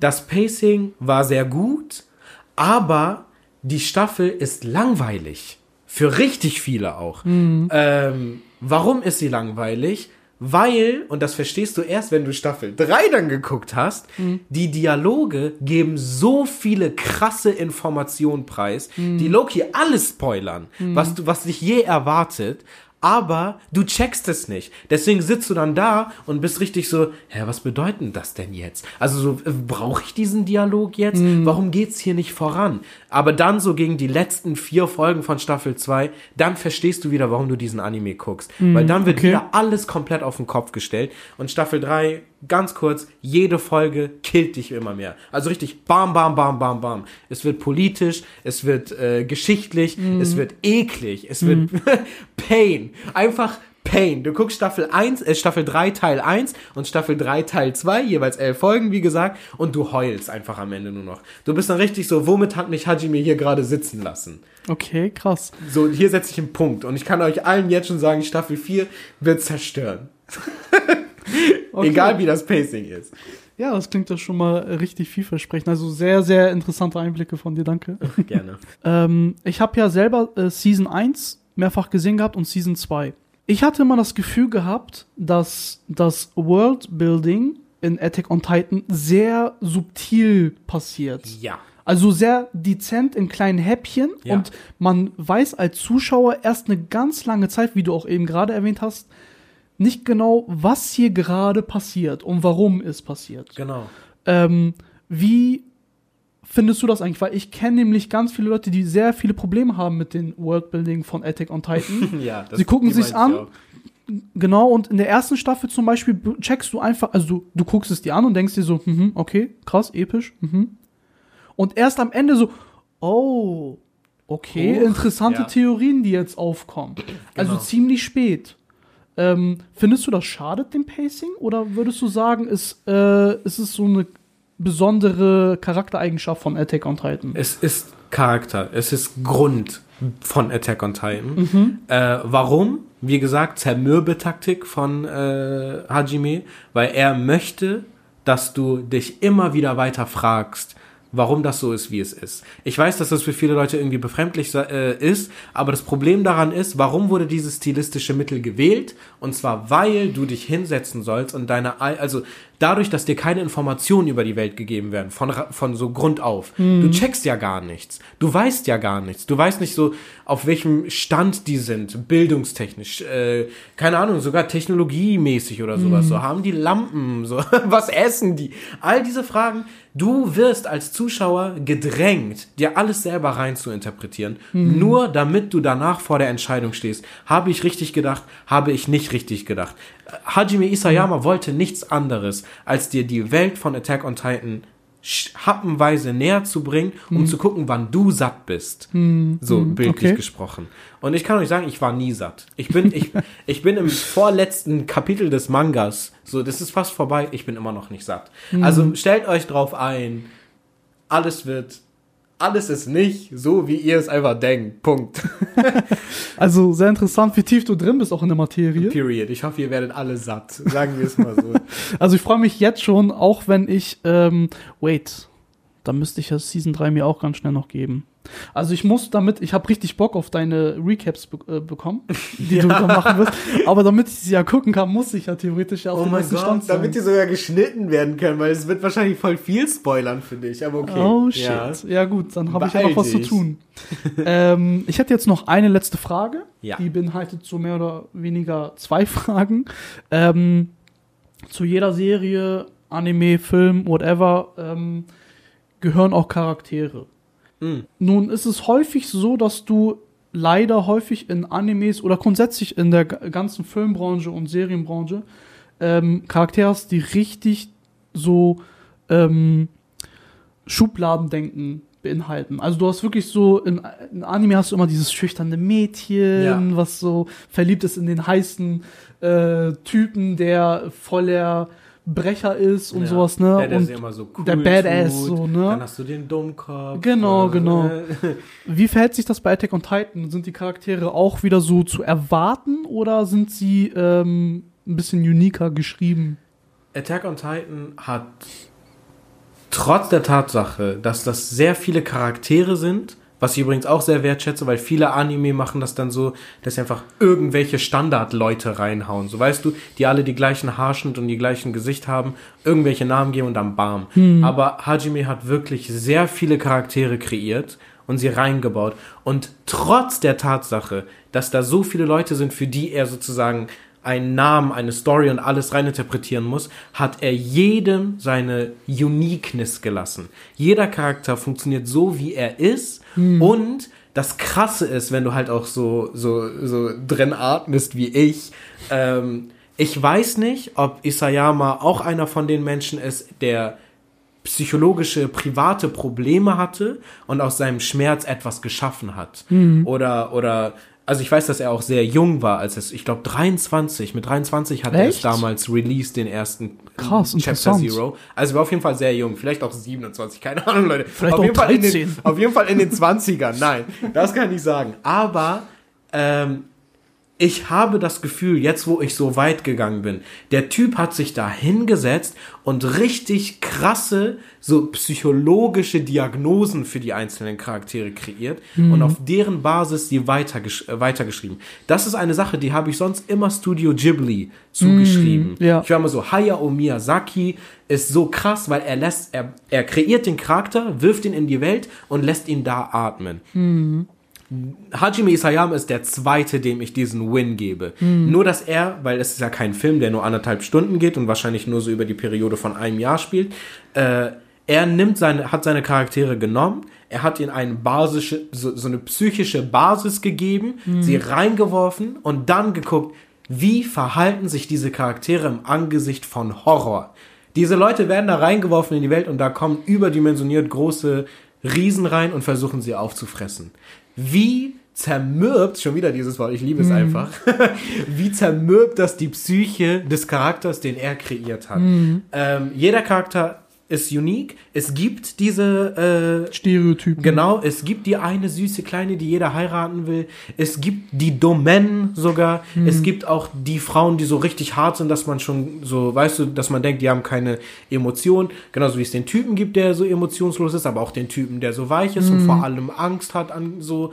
Das Pacing war sehr gut, aber die Staffel ist langweilig. Für richtig viele auch. Ähm, warum ist sie langweilig? Weil, und das verstehst du erst, wenn du Staffel 3 dann geguckt hast, die Dialoge geben so viele krasse Informationen preis, die Loki alles spoilern, was du, was dich je erwartet, aber du checkst es nicht. Deswegen sitzt du dann da und bist richtig so, hä, was bedeutet das denn jetzt? Also so, äh, brauche ich diesen Dialog jetzt? Warum geht's hier nicht voran? Aber dann so gegen die letzten vier Folgen von Staffel 2, dann verstehst du wieder, warum du diesen Anime guckst. Weil dann wird okay. wieder alles komplett auf den Kopf gestellt. Und Staffel 3, ganz kurz, jede Folge killt dich immer mehr. Also richtig bam, bam, bam, bam, bam. Es wird politisch, es wird äh, geschichtlich, es wird eklig, es wird Pain. Einfach Pain. Du guckst Staffel 1, äh, Staffel 3 Teil 1 und Staffel 3 Teil 2, jeweils elf Folgen, wie gesagt, und du heulst einfach am Ende nur noch. Du bist dann richtig so, womit hat mich Hajime hier gerade sitzen lassen? Okay, krass. So, hier setze ich einen Punkt. Und ich kann euch allen jetzt schon sagen, Staffel 4 wird zerstören. Okay. Egal wie das Pacing ist. Ja, das klingt doch schon mal richtig vielversprechend. Also sehr, sehr interessante Einblicke von dir, danke. Gerne. ähm, ich habe ja selber äh, Season 1 mehrfach gesehen gehabt und Season 2. Ich hatte immer das Gefühl gehabt, dass das Worldbuilding in Attack on Titan sehr subtil passiert. Ja. Also sehr dezent in kleinen Häppchen Ja. und man weiß als Zuschauer erst eine ganz lange Zeit, wie du auch eben gerade erwähnt hast, nicht genau, was hier gerade passiert und warum es passiert. Genau. Ähm, wie findest du das eigentlich? Weil ich kenne nämlich ganz viele Leute, die sehr viele Probleme haben mit dem Worldbuilding von Attack on Titan. Ja, das, Sie gucken sich's an. auch. genau, und in der ersten Staffel zum Beispiel checkst du einfach, also du, du guckst es dir an und denkst dir so, mhm, okay, krass, episch, mhm. Und erst am Ende so, oh, okay, Huch, interessante ja. Theorien, die jetzt aufkommen. Also Genau. ziemlich spät. Ähm, findest du das schadet dem Pacing oder würdest du sagen, ist, äh, ist es so eine besondere Charaktereigenschaft von Attack on Titan? Es ist Charakter, es ist Grund von Attack on Titan. Mhm. Äh, warum? Wie gesagt, Zermürbetaktik von äh, Hajime, weil er möchte, dass du dich immer wieder weiter fragst, warum das so ist, wie es ist. Ich weiß, dass das für viele Leute irgendwie befremdlich äh, ist, aber das Problem daran ist, warum wurde dieses stilistische Mittel gewählt? Und zwar, weil du dich hinsetzen sollst und deine, Ei- also dadurch, dass dir keine Informationen über die Welt gegeben werden, von, von so Grund auf. Du checkst ja gar nichts. Du weißt ja gar nichts. Du weißt nicht so, auf welchem Stand die sind, bildungstechnisch, äh, keine Ahnung, sogar technologiemäßig oder sowas. So haben die Lampen, so was essen die? All diese Fragen. Du wirst als Zuschauer gedrängt, dir alles selber rein zu interpretieren, nur damit du danach vor der Entscheidung stehst. Habe ich richtig gedacht? Habe ich nicht richtig gedacht? Hajime Isayama wollte nichts anderes, als dir die Welt von Attack on Titan happenweise näher zu bringen, um zu gucken, wann du satt bist. So bildlich okay. gesprochen. Und ich kann euch sagen, ich war nie satt. Ich bin, ich, ich bin im vorletzten Kapitel des Mangas. So, das ist fast vorbei. Ich bin immer noch nicht satt. Also stellt euch drauf ein. Alles wird, alles ist nicht so, wie ihr es einfach denkt. Punkt. Also sehr interessant, wie tief du drin bist auch in der Materie. Period. Ich hoffe, ihr werdet alle satt. Sagen wir es mal so. Also ich freue mich jetzt schon, auch wenn ich, ähm, wait, da müsste ich ja Season 3 mir auch ganz schnell noch geben. Also ich muss damit, ich habe richtig Bock auf deine Recaps be äh, bekommen, die ja. du da machen wirst. Aber damit ich sie ja gucken kann, muss ich ja theoretisch ja auf oh den neuesten Stand sein. Damit die sogar geschnitten werden können, weil es wird wahrscheinlich voll viel spoilern für dich. Aber okay. Oh shit. Ja, ja gut, dann habe ich ja noch was zu tun. ähm, ich hätte jetzt noch eine letzte Frage. Ja. Die beinhaltet so mehr oder weniger zwei Fragen. Ähm, zu jeder Serie, Anime, Film, whatever, ähm, gehören auch Charaktere. Mhm. Nun ist es häufig so, dass du leider häufig in Animes oder grundsätzlich in der ganzen Filmbranche und Serienbranche ähm, Charaktere hast, die richtig so ähm, Schubladendenken beinhalten. Also du hast wirklich so, in, in Anime hast du immer dieses schüchterne Mädchen, ja. was so verliebt ist in den heißen äh, Typen, der voller Brecher ist und ja, sowas, ne? Der, der und immer so cool der Badass, tut, so, ne? Dann hast du den Dummkopf. Genau, äh, genau. Wie verhält sich das bei Attack on Titan? Sind die Charaktere auch wieder so zu erwarten oder sind sie ähm, ein bisschen uniker geschrieben? Attack on Titan hat trotz der Tatsache, dass das sehr viele Charaktere sind, was ich übrigens auch sehr wertschätze, weil viele Anime machen das dann so, dass sie einfach irgendwelche Standardleute reinhauen. So weißt du, die alle die gleichen Haarschnitt und die gleichen Gesicht haben, irgendwelche Namen geben und dann bam. Hm. Aber Hajime hat wirklich sehr viele Charaktere kreiert und sie reingebaut. Und trotz der Tatsache, dass da so viele Leute sind, für die er sozusagen einen Namen, eine Story und alles reininterpretieren muss, hat er jedem seine Uniqueness gelassen. Jeder Charakter funktioniert so, wie er ist hm. und das Krasse ist, wenn du halt auch so, so, so drin atmest wie ich, ähm, ich weiß nicht, ob Isayama auch einer von den Menschen ist, der psychologische, private Probleme hatte und aus seinem Schmerz etwas geschaffen hat. Mhm. Oder, oder also ich weiß, dass er auch sehr jung war, als es, ich glaube 23, mit 23 hat Echt? er es damals released, den ersten Krass, Chapter Zero. Also war auf jeden Fall sehr jung, vielleicht auch 27, keine Ahnung, Leute. Vielleicht auf auch jeden 13. Fall in den, auf jeden Fall in den 20ern, nein, das kann ich sagen. Aber ähm, ich habe das Gefühl, jetzt wo ich so weit gegangen bin, der Typ hat sich da hingesetzt und richtig krasse, so psychologische Diagnosen für die einzelnen Charaktere kreiert mhm. und auf deren Basis sie weitergesch äh, weitergeschrieben. Das ist eine Sache, die habe ich sonst immer Studio Ghibli zugeschrieben. Mhm, ja. Ich war immer so, Hayao Miyazaki ist so krass, weil er lässt, er, er kreiert den Charakter, wirft ihn in die Welt und lässt ihn da atmen. Mhm. Hajime Isayama ist der zweite, dem ich diesen Win gebe. Mhm. Nur, dass er, weil es ist ja kein Film, der nur anderthalb Stunden geht und wahrscheinlich nur so über die Periode von einem Jahr spielt, äh, er nimmt seine, hat seine Charaktere genommen, er hat ihnen eine basische, so, so eine psychische Basis gegeben, mhm. sie reingeworfen und dann geguckt, wie verhalten sich diese Charaktere im Angesicht von Horror. Diese Leute werden da reingeworfen in die Welt und da kommen überdimensioniert große Riesen rein und versuchen sie aufzufressen wie zermürbt, schon wieder dieses Wort, ich liebe es mm. einfach, wie zermürbt das die Psyche des Charakters, den er kreiert hat. Mm. Ähm, jeder Charakter ist unique. Es gibt diese äh, Stereotypen. Genau, es gibt die eine süße Kleine, die jeder heiraten will. Es gibt die Domen sogar. Mhm. Es gibt auch die Frauen, die so richtig hart sind, dass man schon so, weißt du, dass man denkt, die haben keine Emotionen. Genauso wie es den Typen gibt, der so emotionslos ist, aber auch den Typen, der so weich ist mhm. und vor allem Angst hat an so.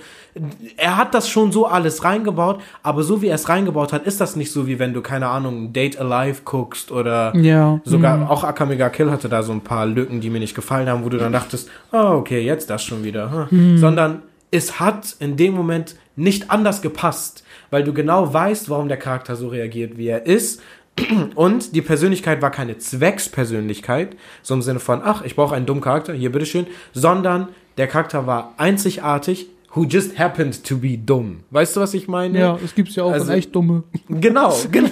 Er hat das schon so alles reingebaut, aber so wie er es reingebaut hat, ist das nicht so, wie wenn du, keine Ahnung, Date Alive guckst oder ja. sogar, mhm. auch Akamega Kill hatte da so ein paar Lücken, die mir nicht gefallen haben, wo du dann dachtest, oh, okay, jetzt das schon wieder. Hm. Sondern es hat in dem Moment nicht anders gepasst, weil du genau weißt, warum der Charakter so reagiert, wie er ist. Und die Persönlichkeit war keine Zweckspersönlichkeit, so im Sinne von, ach, ich brauche einen dummen Charakter, hier bitteschön, sondern der Charakter war einzigartig, who just happened to be dumm. Weißt du, was ich meine? Ja, es gibt's ja auch also, echt dumme. Genau, genau.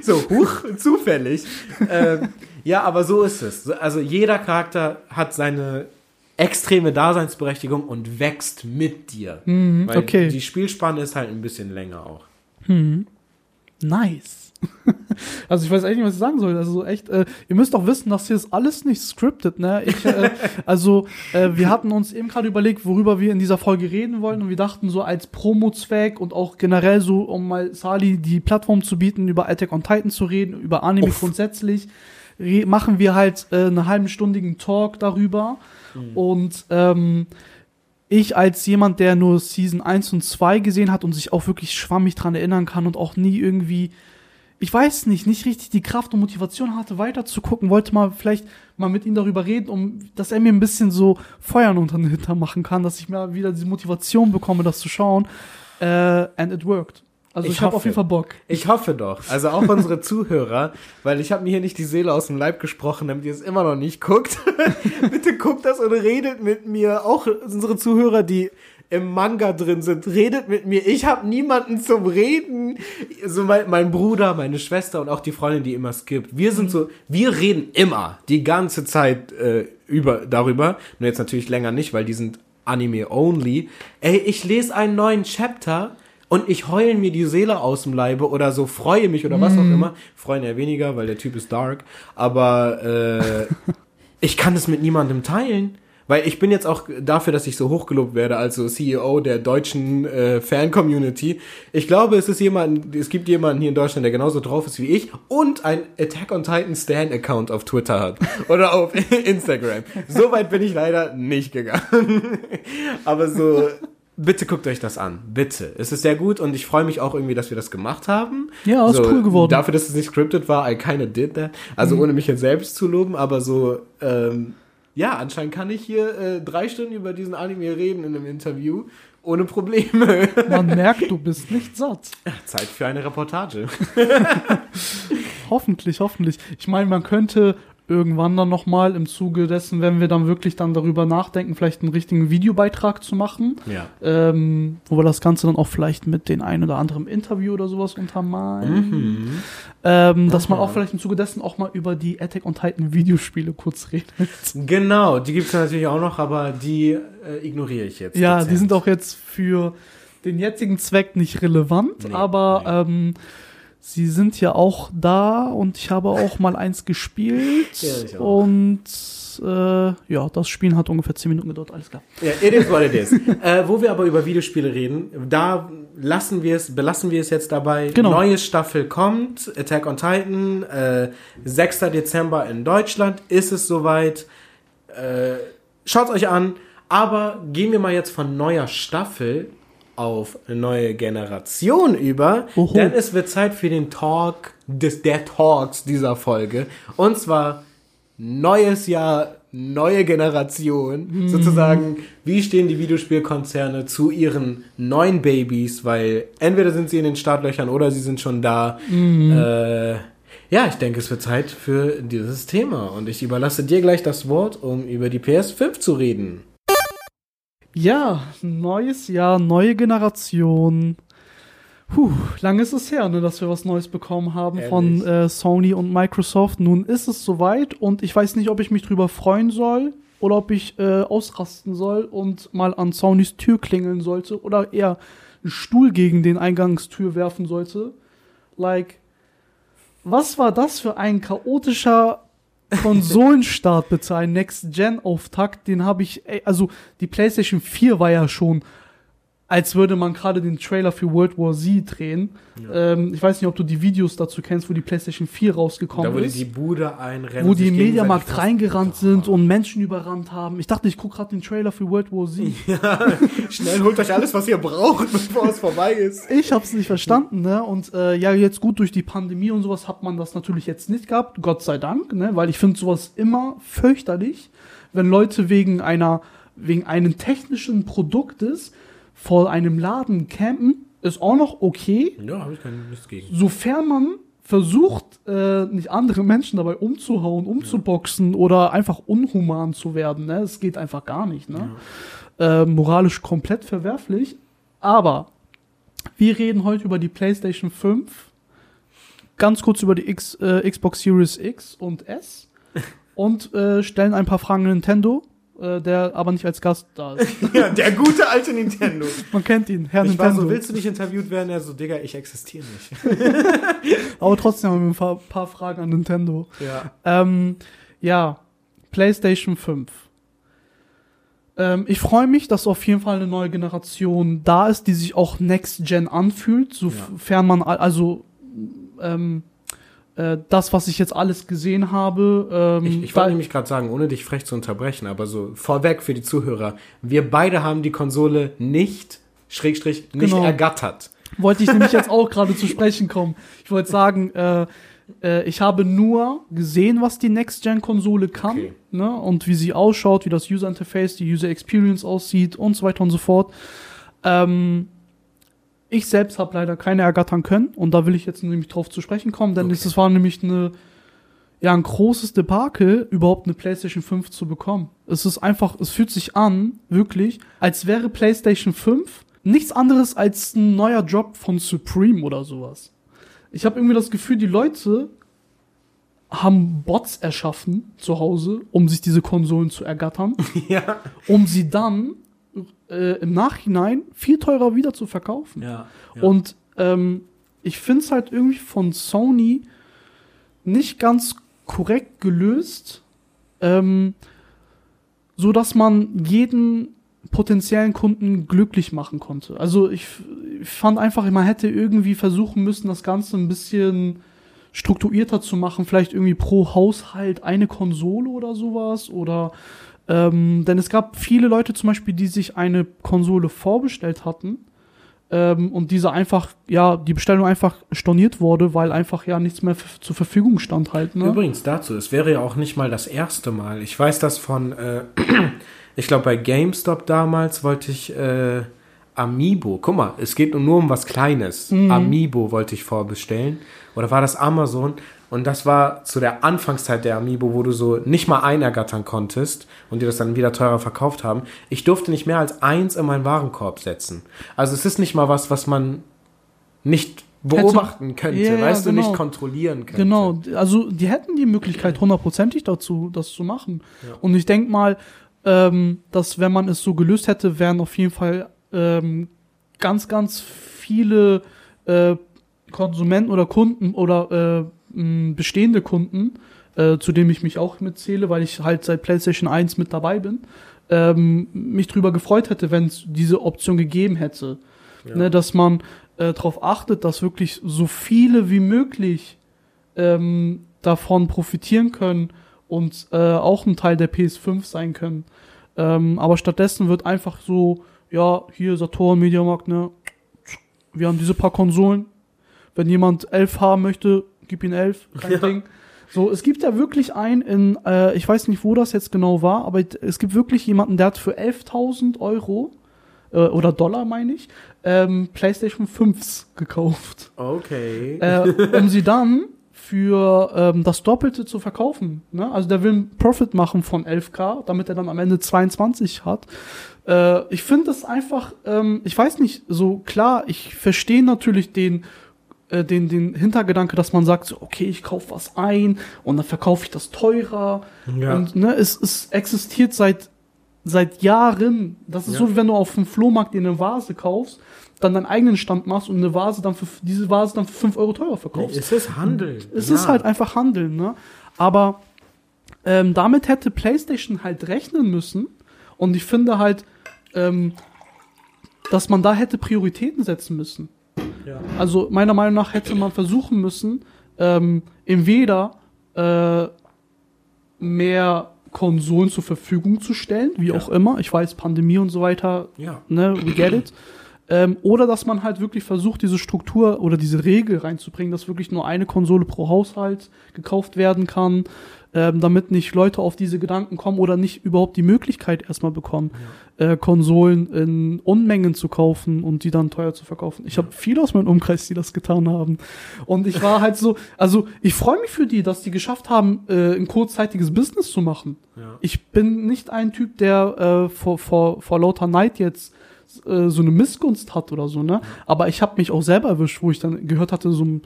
so, huch, zufällig. ähm, ja, aber so ist es. Also jeder Charakter hat seine extreme Daseinsberechtigung und wächst mit dir. Mhm, Weil okay. die Spielspanne ist halt ein bisschen länger auch. Mhm. Nice. also ich weiß echt nicht, was ich sagen soll. Also echt, äh, ihr müsst auch wissen, dass hier ist alles nicht scripted, ne? Ich, äh, also äh, wir hatten uns eben gerade überlegt, worüber wir in dieser Folge reden wollen und wir dachten so als Promo-Zweck und auch generell so, um mal Sali die Plattform zu bieten, über Attack on Titan zu reden, über Anime Uff. grundsätzlich, machen wir halt äh, einen halbenstündigen Talk darüber mhm. und ähm, ich als jemand, der nur Season 1 und 2 gesehen hat und sich auch wirklich schwammig dran erinnern kann und auch nie irgendwie, ich weiß nicht, nicht richtig die Kraft und Motivation hatte, weiter zu gucken, wollte mal vielleicht mal mit ihm darüber reden, um, dass er mir ein bisschen so Feuern unter den Hintern machen kann, dass ich mal wieder diese Motivation bekomme, das zu schauen. Äh, and it worked. Also ich, ich habe auf jeden Fall Bock. Ich hoffe doch. Also auch unsere Zuhörer, weil ich habe mir hier nicht die Seele aus dem Leib gesprochen, damit ihr es immer noch nicht guckt. Bitte guckt das und redet mit mir. Auch unsere Zuhörer, die im Manga drin sind, redet mit mir. Ich habe niemanden zum Reden. So mein, mein, Bruder, meine Schwester und auch die Freundin, die immer skippt. Wir sind so, wir reden immer die ganze Zeit äh, über darüber. Nur jetzt natürlich länger nicht, weil die sind Anime only. Ey, ich lese einen neuen Chapter und ich heule mir die Seele aus dem Leibe oder so freue mich oder was auch mhm. immer. Freuen ja weniger, weil der Typ ist dark. Aber äh, ich kann es mit niemandem teilen. Weil ich bin jetzt auch dafür, dass ich so hochgelobt werde, also CEO der deutschen äh, Fan-Community. Ich glaube, es ist jemand, es gibt jemanden hier in Deutschland, der genauso drauf ist wie ich und ein Attack on Titan Stan-Account auf Twitter hat. Oder auf Instagram. So weit bin ich leider nicht gegangen. Aber so bitte guckt euch das an. Bitte. Es ist sehr gut und ich freue mich auch irgendwie, dass wir das gemacht haben. Ja, ist so, cool geworden. Dafür, dass es nicht scripted war, I kinda did that. Also mhm. ohne mich jetzt selbst zu loben, aber so, ähm, ja, anscheinend kann ich hier äh, drei Stunden über diesen Anime reden in einem Interview. Ohne Probleme. Man merkt, du bist nicht satt. Zeit für eine Reportage. hoffentlich, hoffentlich. Ich meine, man könnte irgendwann dann nochmal im Zuge dessen, wenn wir dann wirklich dann darüber nachdenken, vielleicht einen richtigen Videobeitrag zu machen. Ja. Ähm, wo wir das Ganze dann auch vielleicht mit den ein oder anderen Interview oder sowas untermalen. Mhm. Ähm, dass man auch vielleicht im Zuge dessen auch mal über die Attack on Titan Videospiele kurz redet. Genau, die gibt es natürlich auch noch, aber die äh, ignoriere ich jetzt. Ja, dezent. die sind auch jetzt für den jetzigen Zweck nicht relevant, nee, aber nee. Ähm, Sie sind ja auch da und ich habe auch mal eins gespielt. Ja, und äh, ja, das Spielen hat ungefähr 10 Minuten gedauert, alles klar. Ja, it is what it is. äh, wo wir aber über Videospiele reden, da lassen wir es, belassen wir es jetzt dabei. Genau. Neue Staffel kommt, Attack on Titan, äh, 6. Dezember in Deutschland ist es soweit. Äh, Schaut euch an, aber gehen wir mal jetzt von neuer Staffel auf eine neue Generation über, Oho. denn es wird Zeit für den Talk des der Talks dieser Folge und zwar neues Jahr, neue Generation, hm. sozusagen, wie stehen die Videospielkonzerne zu ihren neuen Babys, weil entweder sind sie in den Startlöchern oder sie sind schon da. Hm. Äh, ja, ich denke, es wird Zeit für dieses Thema und ich überlasse dir gleich das Wort, um über die PS5 zu reden. Ja, neues Jahr, neue Generation. Puh, lange ist es her, ne, dass wir was Neues bekommen haben Ehrlich? von äh, Sony und Microsoft. Nun ist es soweit und ich weiß nicht, ob ich mich drüber freuen soll oder ob ich äh, ausrasten soll und mal an Sonys Tür klingeln sollte oder eher einen Stuhl gegen den Eingangstür werfen sollte. Like, was war das für ein chaotischer Konsolenstart bitte, ein Next-Gen-Auftakt, den habe ich, also die PlayStation 4 war ja schon als würde man gerade den Trailer für World War Z drehen. Ja. Ähm, ich weiß nicht, ob du die Videos dazu kennst, wo die PlayStation 4 rausgekommen da, wo ist. Wo die Bude einrennen. Wo die im Mediamarkt reingerannt sind und Menschen überrannt haben. Ich dachte, ich gucke gerade den Trailer für World War Z. Ja, schnell holt euch alles, was ihr braucht, bevor es vorbei ist. Ich hab's nicht verstanden, ne? Und äh, ja, jetzt gut durch die Pandemie und sowas hat man das natürlich jetzt nicht gehabt. Gott sei Dank, ne? Weil ich finde sowas immer fürchterlich, wenn Leute wegen einer, wegen einem technischen Produktes vor einem Laden campen ist auch noch okay. Ja, habe ich kein, nichts gegen. Sofern man versucht, äh, nicht andere Menschen dabei umzuhauen, umzuboxen ja. oder einfach unhuman zu werden. Ne? Das geht einfach gar nicht. Ne? Ja. Äh, moralisch komplett verwerflich. Aber wir reden heute über die PlayStation 5. Ganz kurz über die X, äh, Xbox Series X und S. und äh, stellen ein paar Fragen an Nintendo äh, der aber nicht als Gast da ist. ja, der gute alte Nintendo. Man kennt ihn, Herr ich Nintendo. War so, willst du nicht interviewt werden? Er so, Digga, ich existiere nicht. aber trotzdem haben wir ein paar, paar Fragen an Nintendo. Ja. Ähm, ja, PlayStation 5. Ähm, ich freue mich, dass auf jeden Fall eine neue Generation da ist, die sich auch Next Gen anfühlt, sofern ja. man also ähm, äh, das, was ich jetzt alles gesehen habe. Ähm, Ich, ich wollte nämlich gerade sagen, ohne dich frech zu unterbrechen, aber so vorweg für die Zuhörer. Wir beide haben die Konsole nicht, Schrägstrich, nicht Genau. ergattert. wollte ich nämlich jetzt auch gerade zu sprechen kommen. Ich wollte sagen, äh, äh, ich habe nur gesehen, was die Next-Gen-Konsole kann Okay. ne? und wie sie ausschaut, wie das User-Interface, die User-Experience aussieht und so weiter und so fort. Ähm, ich selbst habe leider keine ergattern können und da will ich jetzt nämlich drauf zu sprechen kommen, denn Okay. es war nämlich eine ja ein großes Debakel, überhaupt eine PlayStation 5 zu bekommen. Es ist einfach, es fühlt sich an, wirklich, als wäre PlayStation 5 nichts anderes als ein neuer Job von Supreme oder sowas. Ich habe irgendwie das Gefühl, die Leute haben Bots erschaffen zu Hause, um sich diese Konsolen zu ergattern, ja. um sie dann äh, im Nachhinein viel teurer wieder zu verkaufen. Ja. Und ähm, ich finde es halt irgendwie von Sony nicht ganz korrekt gelöst, ähm, so dass man jeden potenziellen Kunden glücklich machen konnte. Also ich, ich fand einfach, man hätte irgendwie versuchen müssen, das Ganze ein bisschen strukturierter zu machen, vielleicht irgendwie pro Haushalt eine Konsole oder sowas oder ähm, denn es gab viele Leute zum Beispiel, die sich eine Konsole vorbestellt hatten ähm, und diese einfach, ja, die Bestellung einfach storniert wurde, weil einfach ja nichts mehr zur Verfügung stand halt, ne? Übrigens dazu, es wäre ja auch nicht mal das erste Mal. Ich weiß das von, äh, ich glaube bei GameStop damals wollte ich äh, Amiibo, guck mal, es geht nur um was Kleines. Amiibo wollte ich vorbestellen. Oder war das Amazon? Und das war zu der Anfangszeit der Amiibo, wo du so nicht mal einergattern konntest und die das dann wieder teurer verkauft haben. Ich durfte nicht mehr als eins in meinen Warenkorb setzen. Also es ist nicht mal was, was man nicht beobachten könnte, Ja, ja, weißt du, genau. nicht kontrollieren könnte. Genau, also die hätten die Möglichkeit hundertprozentig dazu, das zu machen. Und ich denke mal, ähm, dass wenn man es so gelöst hätte, wären auf jeden Fall ähm, ganz, ganz viele äh, Konsumenten oder Kunden oder äh, mh, bestehende Kunden, äh, zu denen ich mich auch mitzähle, weil ich halt seit PlayStation 1 mit dabei bin, ähm, mich drüber gefreut hätte, wenn es diese Option gegeben hätte. Ne, dass man äh, darauf achtet, dass wirklich so viele wie möglich ähm, davon profitieren können und äh, auch ein Teil der PS5 sein können. Ähm, aber stattdessen wird einfach so, ja, hier Saturn, Mediamarkt, ne, wir haben diese paar Konsolen. Wenn jemand elf haben möchte, gib ihm elf, kein Ja. Ding. So, es gibt ja wirklich einen in, äh, ich weiß nicht, wo das jetzt genau war, aber es gibt wirklich jemanden, der hat für 11.000 Euro äh, oder Dollar, meine ich, ähm, PlayStation 5s gekauft Okay. äh, um sie dann für ähm, das Doppelte zu verkaufen. Ne? Also der will einen Profit machen von 11k, damit er dann am Ende 22 hat. Äh, ich finde das einfach, ähm, ich weiß nicht, so klar, ich verstehe natürlich den, äh, den, den Hintergedanke, dass man sagt, so, okay, ich kaufe was ein und dann verkaufe ich das teurer. Ja. Und ne, es, es existiert seit seit Jahren. Das ist Ja. so, wie wenn du auf dem Flohmarkt dir eine Vase kaufst, dann deinen eigenen Stand machst und eine Vase dann für diese Vase dann für 5 Euro teurer verkaufst. es ist Handel. Es Ja. ist halt einfach Handeln, ne? Aber ähm, damit hätte PlayStation halt rechnen müssen. Und ich finde halt, ähm, dass man da hätte Prioritäten setzen müssen. Ja. Also meiner Meinung nach hätte man versuchen müssen, ähm, entweder äh, mehr Konsolen zur Verfügung zu stellen, wie Ja. auch immer. Ich weiß, Pandemie und so weiter, Ja. ne, we get it. Ähm, oder dass man halt wirklich versucht, diese Struktur oder diese Regel reinzubringen, dass wirklich nur eine Konsole pro Haushalt gekauft werden kann, ähm, damit nicht Leute auf diese Gedanken kommen oder nicht überhaupt die Möglichkeit erstmal bekommen, äh, Konsolen in Unmengen zu kaufen und die dann teuer zu verkaufen. Ich habe viele aus meinem Umkreis, die das getan haben. Und ich war halt so, also ich freue mich für die, dass die geschafft haben, äh, ein kurzzeitiges Business zu machen. Ja. Ich bin nicht ein Typ, der äh, vor, vor, vor lauter Neid jetzt äh, so eine Missgunst hat oder so, ne? Aber ich habe mich auch selber erwischt, wo ich dann gehört hatte, so ein,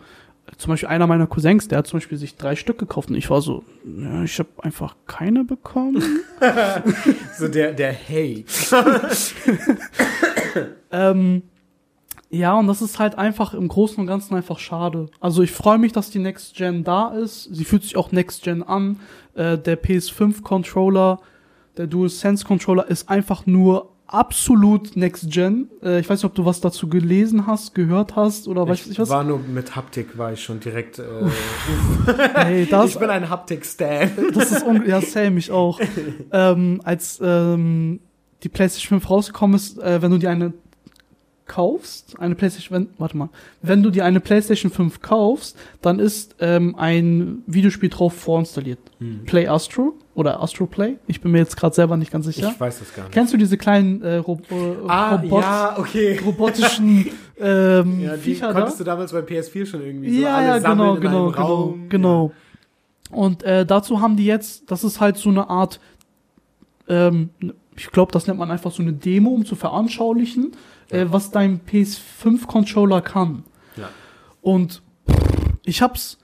zum Beispiel einer meiner Cousins, der hat zum Beispiel sich drei Stück gekauft und ich war so, ja, ich habe einfach keine bekommen. So der, der Hate. ähm, ja, und das ist halt einfach im Großen und Ganzen einfach schade. Also ich freue mich, dass die Next Gen da ist. Sie fühlt sich auch Next Gen an. Äh, der PS5 Controller, der DualSense Controller ist einfach nur absolut Next Gen. Äh, ich weiß nicht, ob du was dazu gelesen hast, gehört hast oder weiß Ich ich was. war nur mit Haptik, war ich schon direkt. Äh, Hey, das, ich bin ein Haptik-Stan. das ist un ja, Sam, ich auch. ähm, als ähm, die PlayStation 5 rausgekommen ist, äh, wenn du dir eine kaufst, eine PlayStation, wenn, warte mal, wenn du dir eine PlayStation 5 kaufst, dann ist ähm, ein Videospiel drauf vorinstalliert. Play Astro oder Astro Play. Ich bin mir jetzt gerade selber nicht ganz sicher. Ich weiß das gar nicht. Kennst du diese kleinen äh, Rob äh, Ah, Robot ja, okay. robotischen ähm, Ja, die Viecher da? konntest du damals bei PS4 schon irgendwie so ja, alle ja, sammeln genau, genau, genau, Raum. genau. Und äh, dazu haben die jetzt, das ist halt so eine Art, ähm, ich glaube, das nennt man einfach so eine Demo, um zu veranschaulichen, äh, was dein PS5-Controller kann. Ja. Und ich hab's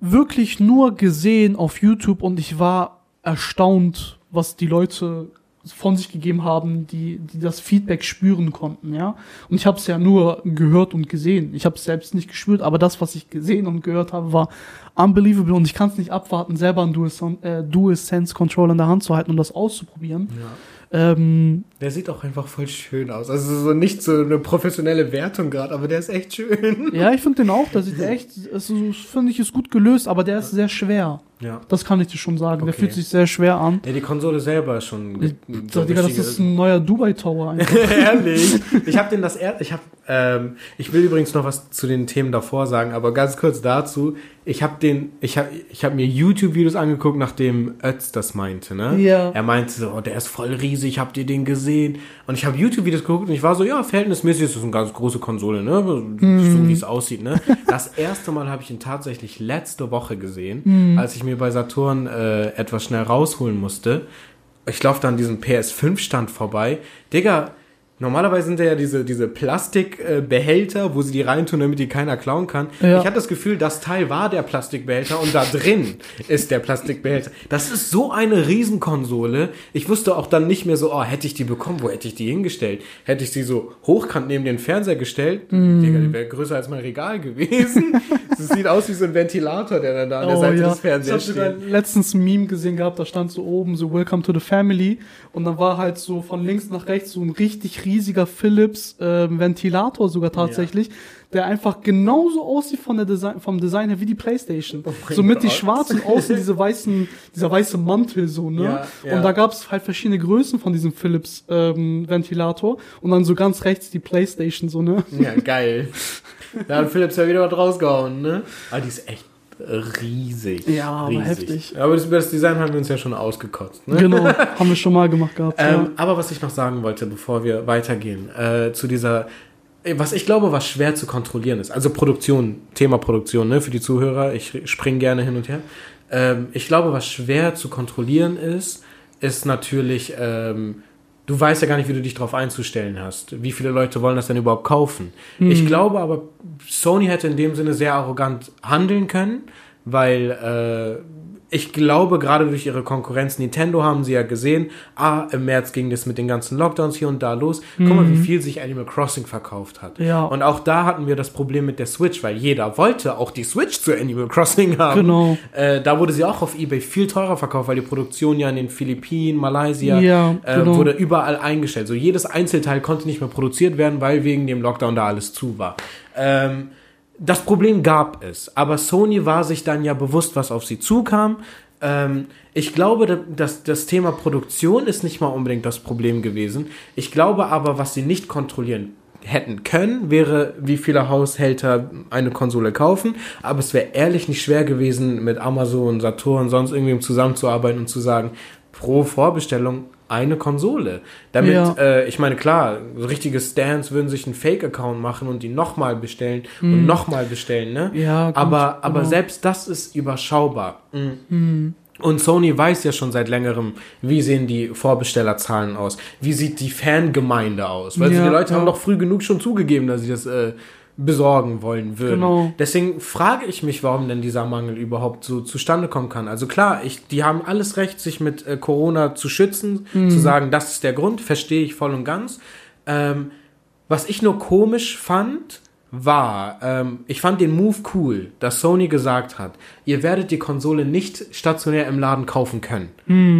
wirklich nur gesehen auf YouTube und ich war erstaunt, was die Leute von sich gegeben haben, die, die das Feedback spüren konnten, ja. Und ich habe es ja nur gehört und gesehen. Ich habe es selbst nicht gespürt, aber das, was ich gesehen und gehört habe, war unbelievable und ich kann es nicht abwarten, selber einen DualSense äh, DualSense Controller in der Hand zu halten und das auszuprobieren. Ja. Ähm, Der sieht auch einfach voll schön aus. Also so nicht so eine professionelle Wertung gerade, aber der ist echt schön. ja, ich finde den auch, der sieht echt, also, finde ich, ist gut gelöst, aber der ist sehr schwer. Ja. Das kann ich dir schon sagen. Der Okay. fühlt sich sehr schwer an. Ja, die Konsole selber ist schon. So, Digga, das ist ein neuer Dubai Tower. Ehrlich. Ich habe den das er ich habe ähm, ich will übrigens noch was zu den Themen davor sagen, aber ganz kurz dazu, ich habe den ich habe ich habe mir YouTube Videos angeguckt, nachdem Ötz das meinte, ne? Ja. Er meinte so, oh, der ist voll riesig, habt ihr den gesehen? Und ich habe YouTube Videos geguckt und ich war so, ja, verhältnismäßig ist das eine ganz große Konsole, ne? So wie es aussieht, ne? Das erste Mal habe ich ihn tatsächlich letzte Woche gesehen, als ich mir bei Saturn äh, etwas schnell rausholen musste ich laufe dann diesen PS5-Stand vorbei. Digga, normalerweise sind da ja diese, diese Plastikbehälter, wo sie die reintun, damit die keiner klauen kann. Ja. Ich hatte das Gefühl, das Teil war der Plastikbehälter und da drin ist der Plastikbehälter. Das ist so eine Riesenkonsole. Ich wusste auch dann nicht mehr so, oh, hätte ich die bekommen, wo hätte ich die hingestellt? Hätte ich sie so hochkant neben den Fernseher gestellt? Digga, die wäre größer als mein Regal gewesen. Das sieht aus wie so ein Ventilator, der dann da an der Seite des Oh ich Fernsehers habe sogar steht. letztens ein Meme gesehen gehabt, da stand so oben so Welcome to the Family und dann war halt so von links nach rechts so ein richtig riesiger Philips ähm, Ventilator sogar tatsächlich, der einfach genauso aussieht von der Design, vom Design her wie die Playstation. Oh so mit die schwarzen außen diese weißen, dieser weiße Mantel so, ne? Ja, ja. Und da gab es halt verschiedene Größen von diesem Philips ähm, Ventilator und dann so ganz rechts die Playstation so, ne? Ja, geil. Da hat Philips ja wieder was rausgehauen, ne? Aber die ist echt riesig. Ja, aber riesig. heftig. Aber das, über das Design haben wir uns ja schon ausgekotzt, ne? Genau, haben wir schon mal gemacht gehabt. Ähm, aber was ich noch sagen wollte, bevor wir weitergehen, äh, zu dieser, äh, was ich glaube, was schwer zu kontrollieren ist, also Produktion, Thema Produktion, ne, für die Zuhörer, ich springe gerne hin und her. Ähm, ich glaube, was schwer zu kontrollieren ist, ist natürlich, ähm, du weißt ja gar nicht, wie du dich darauf einzustellen hast. Wie viele Leute wollen das denn überhaupt kaufen? Ich glaube aber, Sony hätte in dem Sinne sehr arrogant handeln können, weil äh, ich glaube, gerade durch ihre Konkurrenz Nintendo haben sie ja gesehen, ah, im März ging das mit den ganzen Lockdowns hier und da los. Guck mal, wie viel sich Animal Crossing verkauft hat. Ja. Und auch da hatten wir das Problem mit der Switch, weil jeder wollte auch die Switch zu Animal Crossing haben. Genau. Äh, da wurde sie auch auf Ebay viel teurer verkauft, weil die Produktion ja in den Philippinen, Malaysia, Ja, äh, genau. wurde überall eingestellt. So jedes Einzelteil konnte nicht mehr produziert werden, weil wegen dem Lockdown da alles zu war. Ähm, das Problem gab es, aber Sony war sich dann ja bewusst, was auf sie zukam. Ähm, ich glaube, da- dass das Thema Produktion ist nicht mal unbedingt das Problem gewesen. Ich glaube aber, was sie nicht kontrollieren hätten können, wäre, wie viele Haushälter eine Konsole kaufen. Aber es wäre ehrlich nicht schwer gewesen, mit Amazon, Saturn, sonst irgendwem zusammenzuarbeiten und zu sagen, pro Vorbestellung eine Konsole. Damit, Ja. äh, ich meine, klar, so richtige Stands würden sich einen Fake-Account machen und die nochmal bestellen und nochmal bestellen, ne? Hm. Ja, gut, aber, aber genau. selbst das ist überschaubar. Hm. Und Sony weiß ja schon seit längerem, wie sehen die Vorbestellerzahlen aus, wie sieht die Fangemeinde aus. Weil Ja, die Leute ja. haben doch früh genug schon zugegeben, dass sie das äh, besorgen wollen würden. Genau. Deswegen frage ich mich, warum denn dieser Mangel überhaupt so zustande kommen kann. Also klar, ich, die haben alles Recht, sich mit äh, Corona zu schützen, Mhm. zu sagen, das ist der Grund, verstehe ich voll und ganz. Ähm, was ich nur komisch fand, war, ähm, ich fand den Move cool, dass Sony gesagt hat, ihr werdet die Konsole nicht stationär im Laden kaufen können,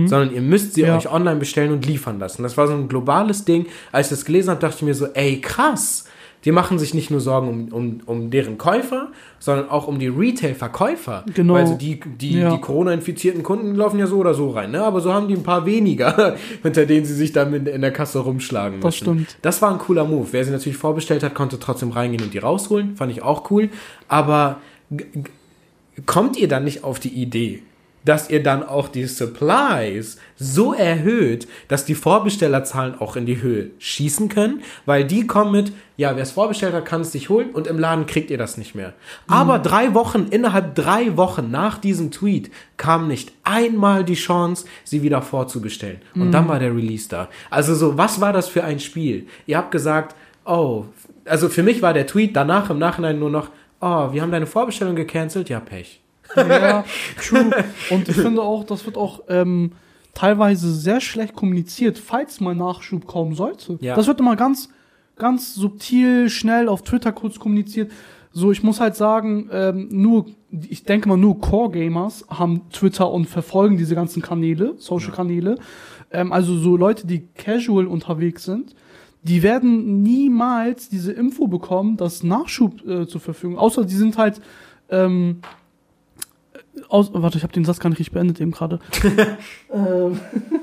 sondern ihr müsst sie Ja. euch online bestellen und liefern lassen. Das war so ein globales Ding. Als ich das gelesen habe, dachte ich mir so, ey, krass. Die machen sich nicht nur Sorgen um, um, um deren Käufer, sondern auch um die Retail-Verkäufer. Genau. Weil so die, die, Ja. die Corona-infizierten Kunden laufen ja so oder so rein, ne? Aber so haben die ein paar weniger, hinter denen sie sich dann in, in der Kasse rumschlagen müssen. Das stimmt. Das war ein cooler Move. Wer sie natürlich vorbestellt hat, konnte trotzdem reingehen und die rausholen. Fand ich auch cool. Aber kommt ihr dann nicht auf die Idee, dass ihr dann auch die Supplies so erhöht, dass die Vorbestellerzahlen auch in die Höhe schießen können? Weil die kommen mit, ja, wer es vorbestellt hat, kann es sich holen und im Laden kriegt ihr das nicht mehr. Aber drei Wochen, innerhalb drei Wochen nach diesem Tweet kam nicht einmal die Chance, sie wieder vorzubestellen. Und dann war der Release da. Also so, was war das für ein Spiel? Ihr habt gesagt, oh, also für mich war der Tweet danach im Nachhinein nur noch, oh, wir haben deine Vorbestellung gecancelt, ja, Pech. Ja, true. Und ich finde auch, das wird auch ähm, teilweise sehr schlecht kommuniziert, falls mal Nachschub kommen sollte. Ja. Das wird immer ganz, ganz subtil, schnell auf Twitter kurz kommuniziert. So, ich muss halt sagen, ähm, nur, ich denke mal, nur Core-Gamers haben Twitter und verfolgen diese ganzen Kanäle, Social-Kanäle. Ähm, also so Leute, die casual unterwegs sind, die werden niemals diese Info bekommen, dass Nachschub äh, zur Verfügung, außer die sind halt, ähm, aus, warte, ich habe den Satz gar nicht richtig beendet eben gerade. ähm,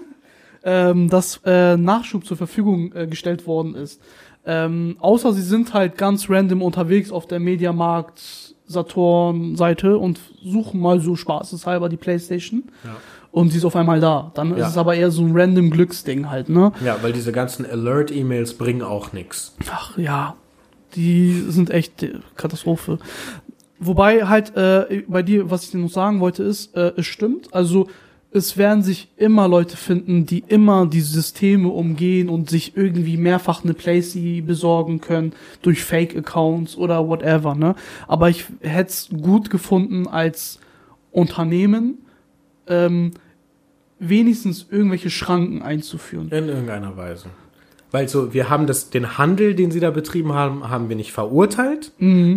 ähm, dass äh, Nachschub zur Verfügung äh, gestellt worden ist. Ähm, außer sie sind halt ganz random unterwegs auf der Mediamarkt Saturn Seite und suchen mal so spaßeshalber die Playstation Ja. und sie ist auf einmal da. Dann Ja. ist es aber eher so ein random Glücksding halt, ne? Ja, weil diese ganzen Alert-E-Mails bringen auch nichts. Ach ja, die sind echt äh, Katastrophe. Wobei halt äh, bei dir, was ich dir noch sagen wollte, ist, äh, es stimmt. Also es werden sich immer Leute finden, die immer die Systeme umgehen und sich irgendwie mehrfach eine Playsee besorgen können durch Fake-Accounts oder whatever. Ne? Aber ich hätte es gut gefunden als Unternehmen ähm, wenigstens irgendwelche Schranken einzuführen. In irgendeiner Weise. Weil so, wir haben das, den Handel, den sie da betrieben haben, haben wir nicht verurteilt.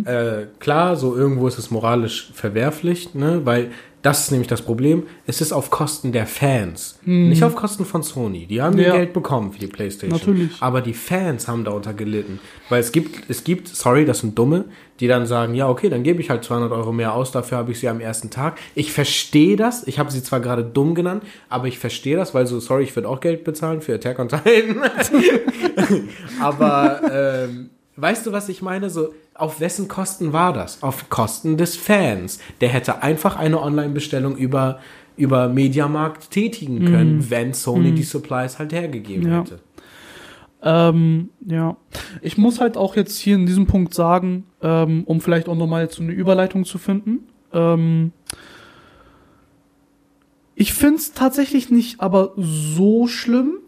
Äh, klar, so irgendwo ist es moralisch verwerflich, ne? Weil das ist nämlich das Problem. Es ist auf Kosten der Fans. Nicht auf Kosten von Sony. Die haben ihr Ja. Geld bekommen für die Playstation. Natürlich. Aber die Fans haben darunter gelitten. Weil es gibt, es gibt, sorry, das sind Dumme, die dann sagen, ja, okay, dann gebe ich halt 200 Euro mehr aus, dafür habe ich sie am ersten Tag. Ich verstehe das. Ich habe sie zwar gerade dumm genannt, aber ich verstehe das, weil so, sorry, ich würde auch Geld bezahlen für Attack on Titan. aber, ähm, weißt du, was ich meine? So, auf wessen Kosten war das? Auf Kosten des Fans. Der hätte einfach eine Online-Bestellung über, über Mediamarkt tätigen können, wenn Sony die Supplies halt hergegeben Ja. hätte. Ähm, ja. Ich muss halt auch jetzt hier in diesem Punkt sagen, ähm, um vielleicht auch nochmal jetzt so eine Überleitung zu finden. Ähm, ich finde es tatsächlich nicht aber so schlimm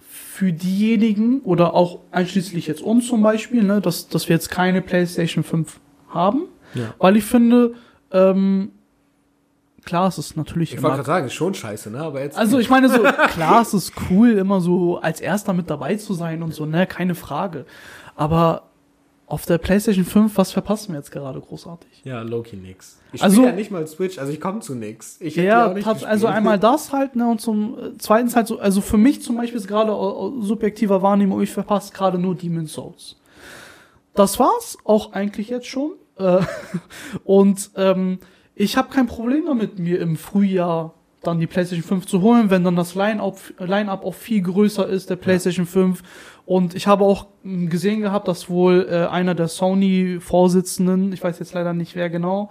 für diejenigen oder auch einschließlich jetzt uns zum Beispiel, ne, dass, dass wir jetzt keine PlayStation 5 haben. Ja. Weil ich finde, ähm, klar, es ist natürlich Ich wollte gerade sagen, ist schon scheiße, ne? Aber jetzt. also ich meine so, klar, es ist cool, immer so als erster mit dabei zu sein und so, ne, keine Frage. Aber auf der PlayStation 5, was verpassen wir jetzt gerade großartig? ja, Loki nix. Ich Also- ja nicht mal Switch, also ich komme zu nix. Ich Ja, also einmal das halt, ne, und zum äh, zweitens halt so, also für mich zum Beispiel ist gerade au- subjektiver Wahrnehmung, ich verpasse gerade nur Demon's Souls. Das war's auch eigentlich jetzt schon. Äh, und ähm, ich habe kein Problem damit, mir im Frühjahr dann die PlayStation 5 zu holen, wenn dann das Line-Up Line-Up auch viel größer ist, der PlayStation 5. Und ich habe auch gesehen gehabt, dass wohl äh, einer der Sony-Vorsitzenden, ich weiß jetzt leider nicht wer genau,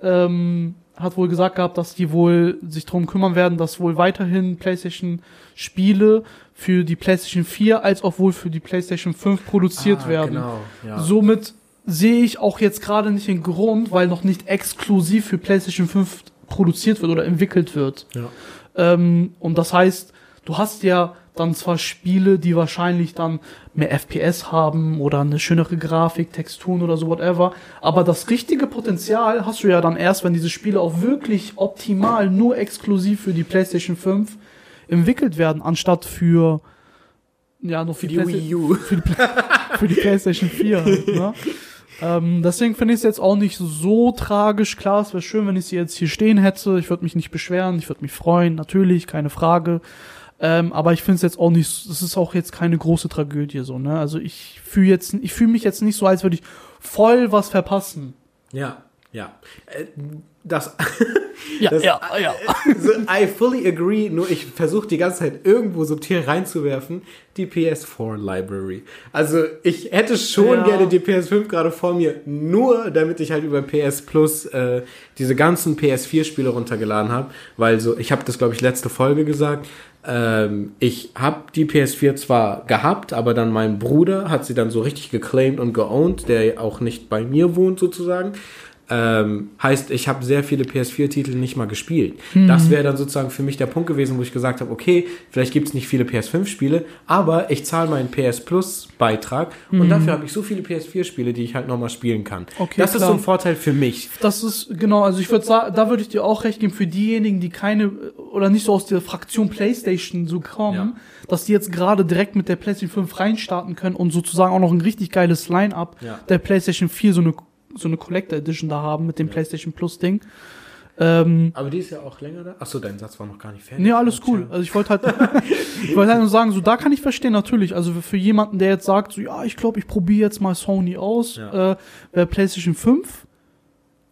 ähm, hat wohl gesagt gehabt, dass die wohl sich drum kümmern werden, dass wohl weiterhin PlayStation-Spiele für die PlayStation 4 als auch wohl für die PlayStation 5 produziert Ah, werden. Genau, ja. Somit sehe ich auch jetzt gerade nicht den Grund, weil noch nicht exklusiv für PlayStation 5 produziert wird oder entwickelt wird. ja. Ähm, und das heißt, du hast ja dann zwar Spiele, die wahrscheinlich dann mehr FPS haben oder eine schönere Grafik, Texturen oder so, whatever. Aber das richtige Potenzial hast du ja dann erst, wenn diese Spiele auch wirklich optimal nur exklusiv für die PlayStation 5 entwickelt werden, anstatt für ja noch Für die, die Wii U. für die, für die PlayStation 4. halt, ne? Ähm, deswegen finde ich es jetzt auch nicht so tragisch. Klar, es wäre schön, wenn ich sie jetzt hier stehen hätte. Ich würde mich nicht beschweren, ich würde mich freuen, natürlich, keine Frage. Ähm, aber ich finde es jetzt auch nicht, es ist auch jetzt keine große Tragödie so, ne? Also ich fühle jetzt, ich fühle mich jetzt nicht so, als würde ich voll was verpassen. Ja, ja. Äh, Das, Ja, das ja, ja. so, I fully agree, nur ich versuche die ganze Zeit irgendwo subtil reinzuwerfen, die PS4 Library. Also ich hätte schon Ja. gerne die PS5 gerade vor mir, nur damit ich halt über PS Plus äh, diese ganzen PS4-Spiele runtergeladen habe, weil so, ich habe das glaube ich letzte Folge gesagt, ähm, ich habe die PS4 zwar gehabt, aber dann mein Bruder hat sie dann so richtig geclaimed und geowned, der auch nicht bei mir wohnt sozusagen. Ähm, heißt, ich habe sehr viele PS4-Titel nicht mal gespielt. Das wäre dann sozusagen für mich der Punkt gewesen, wo ich gesagt habe, okay, vielleicht gibt es nicht viele PS5-Spiele, aber ich zahle meinen PS Plus-Beitrag und dafür habe ich so viele PS4-Spiele, die ich halt nochmal spielen kann. Okay, das ist klar. so ein Vorteil für mich. Das ist, genau, also ich würde sagen, da würde ich dir auch recht geben, für diejenigen, die keine, oder nicht so aus der Fraktion Playstation so kommen, Ja. dass die jetzt gerade direkt mit der Playstation 5 reinstarten können und sozusagen auch noch ein richtig geiles Line-Up Ja. der Playstation 4, so eine, so eine Collector Edition da haben mit dem Playstation Plus Ding. Ähm, Aber die ist ja auch länger da. Achso, dein Satz war noch gar nicht fertig. Nee, alles cool. Also ich wollte halt, ich wollte halt nur sagen, so da kann ich verstehen natürlich. Also für jemanden, der jetzt sagt, so ja, ich glaube, ich probiere jetzt mal Sony aus, Ja. äh, wäre PlayStation 5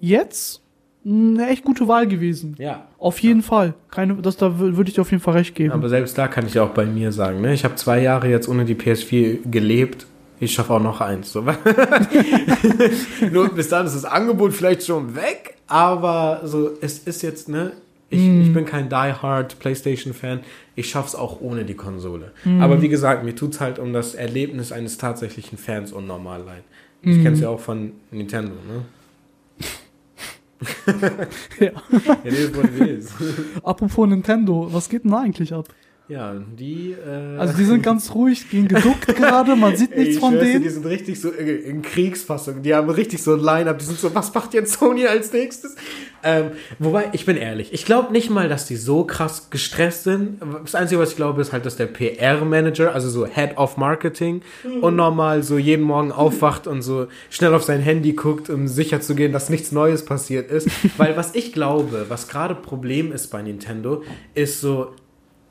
jetzt eine echt gute Wahl gewesen. Ja. Auf jeden Fall. Keine, das da wür- würde ich dir auf jeden Fall recht geben. Aber selbst da kann ich auch bei mir sagen, ne? Ich habe zwei Jahre jetzt ohne die PS4 gelebt. Ich schaffe auch noch eins. So. Nur bis dann ist das Angebot vielleicht schon weg, aber so, es ist jetzt, ne? Ich, ich bin kein die-hard PlayStation-Fan. Ich schaff's auch ohne die Konsole. Aber wie gesagt, mir tut's halt um das Erlebnis eines tatsächlichen Fans unnormal leid. Ich kenn's ja auch von Nintendo, ne? Ja. Ja, nee. Apropos Nintendo, was geht denn da eigentlich ab? Ja, die. Äh, Also die sind ganz ruhig, gehen geduckt gerade, man sieht nichts ich von schwör's dir, denen. Die sind richtig so in in Kriegsfassung. Die haben richtig so ein Line-Up. Die sind so, was macht jetzt Sony als nächstes? Ähm, wobei, ich bin ehrlich. Ich glaube nicht mal, dass die so krass gestresst sind. Das Einzige, was ich glaube, ist halt, dass der PR-Manager, also so Head of Marketing, und normal so jeden Morgen aufwacht und so schnell auf sein Handy guckt, um sicher zu gehen, dass nichts Neues passiert ist. Weil was ich glaube, was gerade Problem ist bei Nintendo, ist so,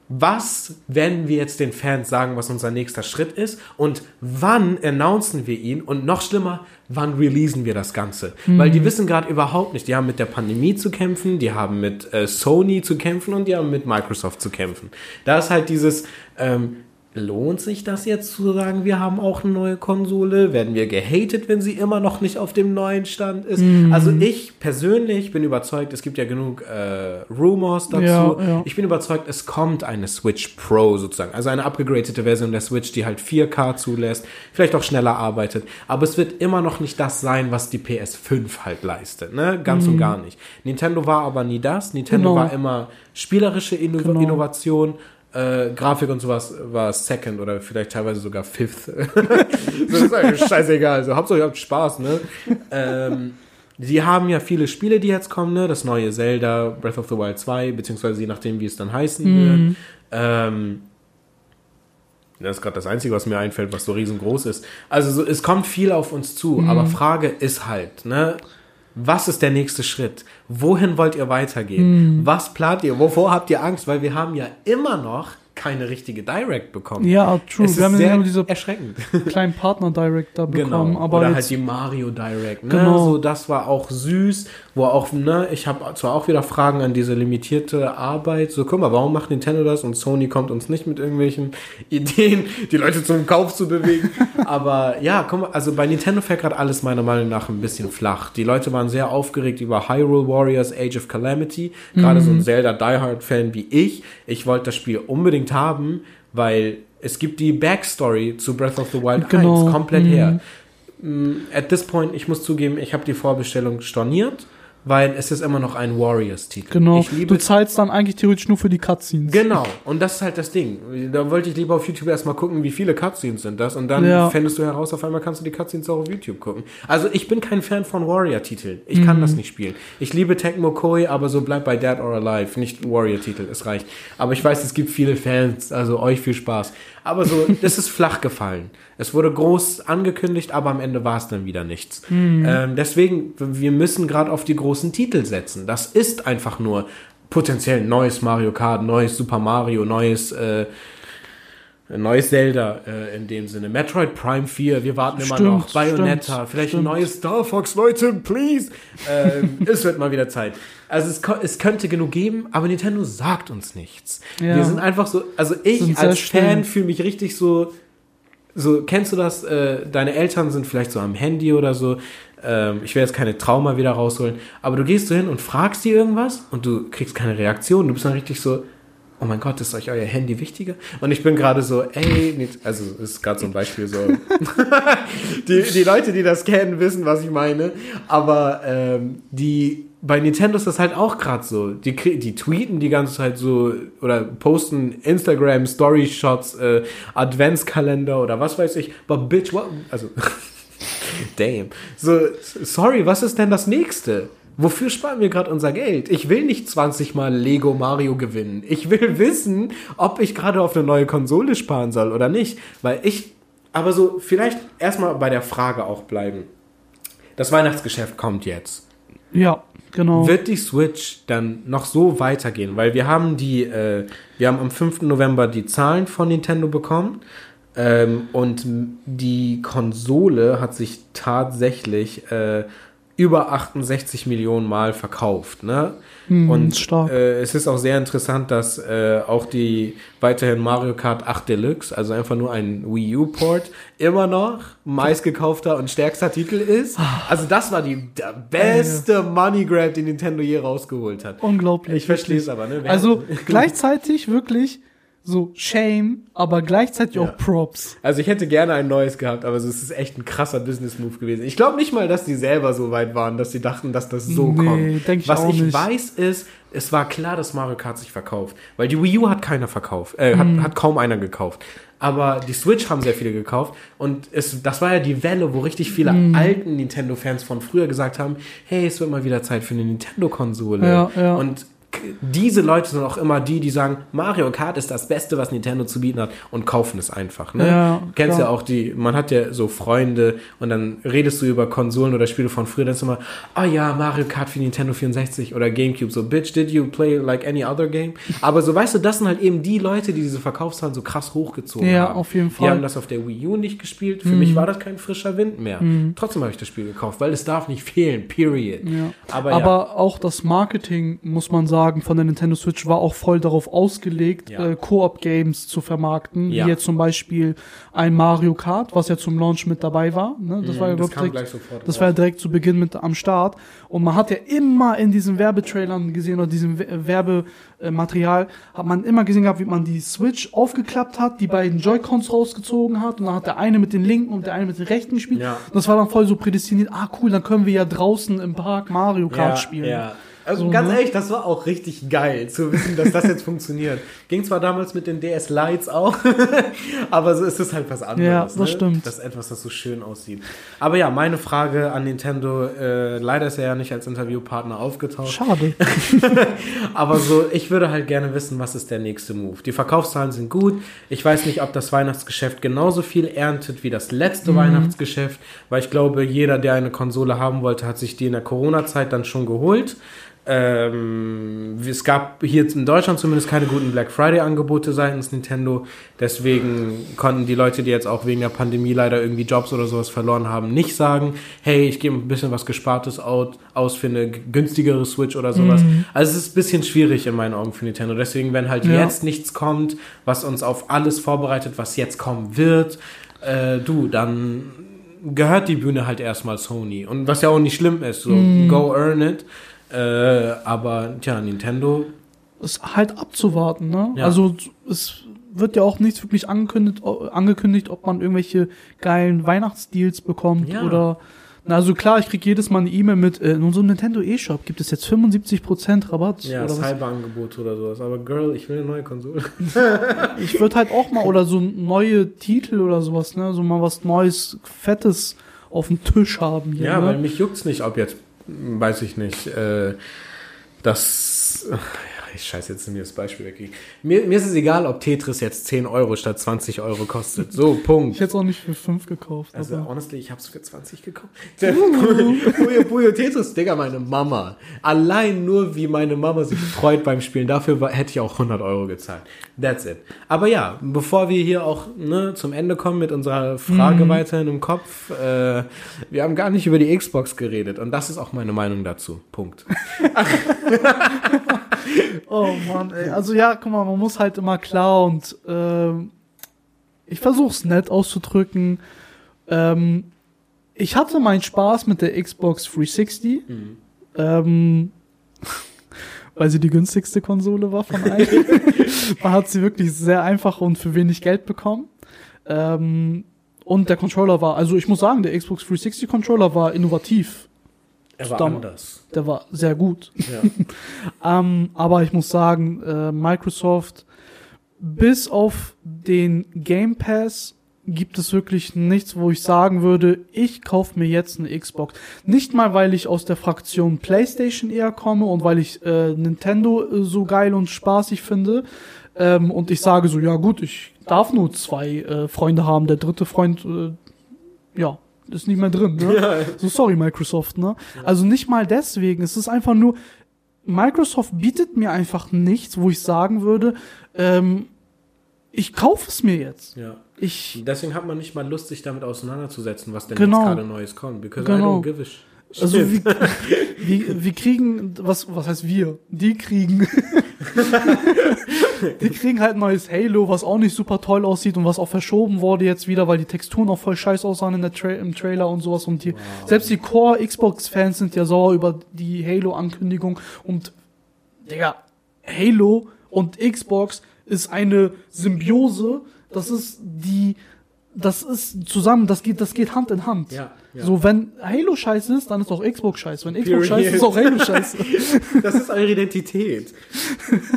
was werden wir jetzt den Fans sagen, was unser nächster Schritt ist und wann announcen wir ihn und noch schlimmer, wann releasen wir das Ganze? Weil die wissen gerade überhaupt nicht, die haben mit der Pandemie zu kämpfen, die haben mit äh, Sony zu kämpfen und die haben mit Microsoft zu kämpfen. Da ist halt dieses, ähm, lohnt sich das jetzt zu sagen, wir haben auch eine neue Konsole? Werden wir gehatet, wenn sie immer noch nicht auf dem neuen Stand ist? Also ich persönlich bin überzeugt, es gibt ja genug äh, Rumors dazu. Ja, ja. Ich bin überzeugt, es kommt eine Switch Pro sozusagen. Also eine upgradete Version der Switch, die halt 4K zulässt, vielleicht auch schneller arbeitet. Aber es wird immer noch nicht das sein, was die PS5 halt leistet. Ne? Ganz und gar nicht. Nintendo war aber nie das. Nintendo Genau. war immer spielerische Inno Genau. Innovation. Äh, Grafik und sowas war Second oder vielleicht teilweise sogar Fifth. das ist eigentlich scheißegal. Also Hauptsache ihr habt Spaß, ne? ähm, Sie haben ja viele Spiele, die jetzt kommen, ne? Das neue Zelda, Breath of the Wild 2, beziehungsweise je nachdem, wie es dann heißen wird. Ähm, das ist gerade das Einzige, was mir einfällt, was so riesengroß ist. Also so, es kommt viel auf uns zu, aber Frage ist halt, ne? Was ist der nächste Schritt? Wohin wollt ihr weitergehen? Was plant ihr? Wovor habt ihr Angst? Weil wir haben ja immer noch keine richtige Direct bekommen. Ja, true. Es Wir haben ist ja sehr nur diese erschreckend. kleinen Partner Direct da bekommen, Genau. aber Oder halt die Mario Direct. Ne? Genau. So, das war auch süß, wo auch, ne, ich habe zwar auch wieder Fragen an diese limitierte Arbeit. So, guck mal, warum macht Nintendo das und Sony kommt uns nicht mit irgendwelchen Ideen, die Leute zum Kauf zu bewegen. Aber ja, guck mal, also bei Nintendo fällt gerade alles meiner Meinung nach ein bisschen flach. Die Leute waren sehr aufgeregt über Hyrule Warriors Age of Calamity. Gerade Mhm. so ein Zelda Die Fan wie ich. Ich wollte das Spiel unbedingt haben, weil es gibt die Backstory zu Breath of the Wild Genau. 1 komplett Mhm. her. Mm, At this point, ich muss zugeben, ich habe die Vorbestellung storniert, weil es ist immer noch ein Warriors-Titel. Genau. Ich liebe Du zahlst dann eigentlich theoretisch nur für die Cutscenes. Genau, und das ist halt das Ding. Da wollte ich lieber auf YouTube erstmal gucken, wie viele Cutscenes sind das. Und dann Ja. fändest du heraus, auf einmal kannst du die Cutscenes auch auf YouTube gucken. Also ich bin kein Fan von Warrior-Titeln. Ich kann das nicht spielen. Ich liebe Tecmo Koei, aber so bleibt bei Dead or Alive. Nicht Warrior-Titel, es reicht. Aber ich weiß, es gibt viele Fans, also euch viel Spaß. Aber so, das ist flach gefallen. Es wurde groß angekündigt, aber am Ende war es dann wieder nichts. Ähm, deswegen, wir müssen gerade auf die großen Titel setzen. Das ist einfach nur potenziell neues Mario Kart, neues Super Mario, neues äh, neues Zelda äh, in dem Sinne. Metroid Prime 4, wir warten immer Stimmt, noch. Bayonetta, stimmt, vielleicht stimmt. ein neues Star Fox, Leute, please. Ähm, es wird mal wieder Zeit. Also es, es könnte genug geben, aber Nintendo sagt uns nichts. Ja. Wir sind einfach so, also ich Sind als. Fan fühle mich richtig so, so, kennst du das? Äh, deine Eltern sind vielleicht so am Handy oder so. Ähm, ich will jetzt keine Trauma wieder rausholen, aber du gehst so hin und fragst die irgendwas und du kriegst keine Reaktion. Du bist dann richtig so, oh mein Gott, ist euch euer Handy wichtiger? Und ich bin gerade so, ey, nicht, also ist gerade so ein Beispiel so. die, die Leute, die das kennen, wissen, was ich meine. Aber ähm, die bei Nintendo ist das halt auch gerade so. Die, die tweeten die ganze Zeit so oder posten Instagram Story Shots, äh, Adventskalender oder was weiß ich. But bitch, what? Also damn. So sorry, was ist denn das nächste? Wofür sparen wir gerade unser Geld? Ich will nicht 20 mal Lego Mario gewinnen. Ich will wissen, ob ich gerade auf eine neue Konsole sparen soll oder nicht. Weil ich, aber so, vielleicht erstmal bei der Frage auch bleiben. Das Weihnachtsgeschäft kommt jetzt. Ja, genau. Wird die Switch dann noch so weitergehen? Weil wir haben die, äh, wir haben am 5. November die Zahlen von Nintendo bekommen. Ähm, und die Konsole hat sich tatsächlich äh, über 68 Millionen Mal verkauft. Ne? Hm, und. Äh, es ist auch sehr interessant, dass äh, auch die weiterhin Mario Kart 8 Deluxe, also einfach nur ein Wii U-Port, immer noch meistgekaufter und stärkster Titel ist. Also das war die der beste Money Grab, den Nintendo je rausgeholt hat. Unglaublich. Ich verstehe es aber, ne? Also gleichzeitig wirklich so Shame, aber gleichzeitig Ja. auch Props. Also ich hätte gerne ein neues gehabt, aber es ist echt ein krasser Business-Move gewesen. Ich glaube nicht mal, dass die selber so weit waren, dass sie dachten, dass das so Nee, kommt. denk ich Was auch ich nicht. weiß ist, es war klar, dass Mario Kart sich verkauft. Weil die Wii U hat keiner verkauft, äh, hat, Mhm. hat kaum einer gekauft. Aber die Switch haben sehr viele gekauft. Und es, das war ja die Welle, wo richtig viele Mhm. alten Nintendo-Fans von früher gesagt haben, hey, es wird mal wieder Zeit für eine Nintendo-Konsole. Ja, ja. Und diese Leute sind auch immer die, die sagen, Mario Kart ist das Beste, was Nintendo zu bieten hat und kaufen es einfach. Ne? Ja, Kennst klar. ja auch die, man hat ja so Freunde und dann redest du über Konsolen oder Spiele von früher, dann ist immer, ah ja, Mario Kart für Nintendo 64 oder Gamecube, so, bitch, did you play like any other game? Aber so, weißt du, das sind halt eben die Leute, die diese Verkaufszahlen so krass hochgezogen Ja, haben. auf jeden Die Fall. Mhm. haben das auf der Wii U nicht gespielt, für mich war das kein frischer Wind mehr. Trotzdem habe ich das Spiel gekauft, weil es darf nicht fehlen, period. Ja. Aber, Aber, ja. auch das Marketing, muss man sagen, von der Nintendo Switch war auch voll darauf ausgelegt, Ja. äh, Koop-Games zu vermarkten. Ja. Wie jetzt zum Beispiel ein Mario Kart, was ja zum Launch mit dabei war. Ne? Das war ja Mhm, das direkt, das war ja direkt zu Beginn mit am Start. Und man hat ja immer in diesen Werbetrailern gesehen oder diesem We- Werbematerial, hat man immer gesehen gehabt, wie man die Switch aufgeklappt hat, die beiden Joy-Cons rausgezogen hat und dann hat der eine mit den linken und der eine mit den rechten gespielt. Ja. Das war dann voll so prädestiniert. Ah, cool, dann können wir ja draußen im Park Mario Kart spielen. Ja. Also So, ganz ehrlich, das war auch richtig geil zu wissen, dass das jetzt funktioniert. Ging zwar damals mit den DS Lights auch, aber so ist es halt was anderes. Ja, das ne? stimmt. Das ist etwas, das so schön aussieht. Aber ja, meine Frage an Nintendo, äh, leider ist er ja nicht als Interviewpartner aufgetaucht. Schade. Aber so, ich würde halt gerne wissen, was ist der nächste Move. Die Verkaufszahlen sind gut. Ich weiß nicht, ob das Weihnachtsgeschäft genauso viel erntet wie das letzte Weihnachtsgeschäft, weil ich glaube, jeder, der eine Konsole haben wollte, hat sich die in der Corona-Zeit dann schon geholt. Ähm, es gab hier in Deutschland zumindest keine guten Black Friday-Angebote seitens Nintendo. Deswegen konnten die Leute, die jetzt auch wegen der Pandemie leider irgendwie Jobs oder sowas verloren haben, nicht sagen, hey, ich gebe ein bisschen was Gespartes aus für eine günstigere Switch oder sowas. Also es ist ein bisschen schwierig in meinen Augen für Nintendo. Deswegen, wenn halt Ja. jetzt nichts kommt, was uns auf alles vorbereitet, was jetzt kommen wird, äh, du, dann gehört die Bühne halt erstmal Sony. Und was ja auch nicht schlimm ist, so go earn it. Äh, aber tja, Nintendo, ist halt abzuwarten, ne? Ja. Also es wird ja auch nichts wirklich angekündigt, angekündigt, ob man irgendwelche geilen Weihnachtsdeals bekommt Ja. oder Na, also klar, ich krieg jedes Mal eine E-Mail mit, äh, in unserem Nintendo eShop gibt es jetzt 75% Rabatt. Ja, oder. Cyberangebot oder sowas. Aber Girl, ich will eine neue Konsole. Ich würde halt auch mal, oder so neue Titel oder sowas, ne? So mal was Neues, Fettes auf dem Tisch haben. Hier, Ja, ne? weil mich juckt's nicht, ob jetzt, weiß ich nicht, äh, das. Ach, ich scheiße jetzt mir das Beispiel weg. Mir, mir ist es egal, ob Tetris jetzt 10 Euro statt 20 Euro kostet. So, Punkt. Ich hätte es auch nicht für 5 gekauft. Also, aber honestly, ich hab's für 20 gekauft. Puyo Puyo Tetris, Digga, meine Mama. Allein nur, wie meine Mama sich freut beim Spielen, dafür war, hätte ich auch 100 Euro gezahlt. That's it. Aber ja, bevor wir hier auch ne, zum Ende kommen mit unserer Frage weiterhin im Kopf, äh, wir haben gar nicht über die Xbox geredet und das ist auch meine Meinung dazu. Punkt. Oh Mann, ey. Also ja, guck mal, man muss halt immer klar und ähm, ich versuch's nett auszudrücken. Ähm, ich hatte meinen Spaß mit der Xbox 360. Ähm, weil sie die günstigste Konsole war von allen. man hat sie wirklich sehr einfach und für wenig Geld bekommen. Ähm, und der Controller war, also ich muss sagen, der Xbox 360 Controller war innovativ. Er war Stamm- anders. Der war sehr gut. Ja. Ähm, aber ich muss sagen, äh, Microsoft, bis auf den Game Pass gibt es wirklich nichts, wo ich sagen würde, ich kaufe mir jetzt eine Xbox. Nicht mal, weil ich aus der Fraktion PlayStation eher komme und weil ich äh, Nintendo äh, so geil und spaßig finde. Ähm, und ich sage so, ja gut, ich darf nur zwei äh, Freunde haben. Der dritte Freund, äh, ja, ist nicht mehr drin. Ne? Ja. So sorry Microsoft, ne? Also nicht mal deswegen. Es ist einfach nur Microsoft bietet mir einfach nichts, wo ich sagen würde, ähm, ich kaufe es mir jetzt. ja. Ich Deswegen hat man nicht mal Lust, sich damit auseinanderzusetzen, was denn Genau. jetzt gerade Neues kommt. Because Genau. I don't give a also wir, wir, wir kriegen was was heißt wir? Die kriegen die kriegen halt ein neues Halo, was auch nicht super toll aussieht und was auch verschoben wurde jetzt wieder, weil die Texturen auch voll scheiß aussahen in der Tra im Trailer und sowas und die selbst die Core Xbox Fans sind ja sauer über die Halo Ankündigung und Digga, Halo und Xbox ist eine Symbiose. Das ist die, das ist zusammen, das geht, das geht Hand in Hand. Ja, ja. So, wenn Halo scheiße ist, dann ist auch Xbox scheiße. Wenn Xbox scheiße ist, ist auch Halo scheiße. Das ist eure Identität.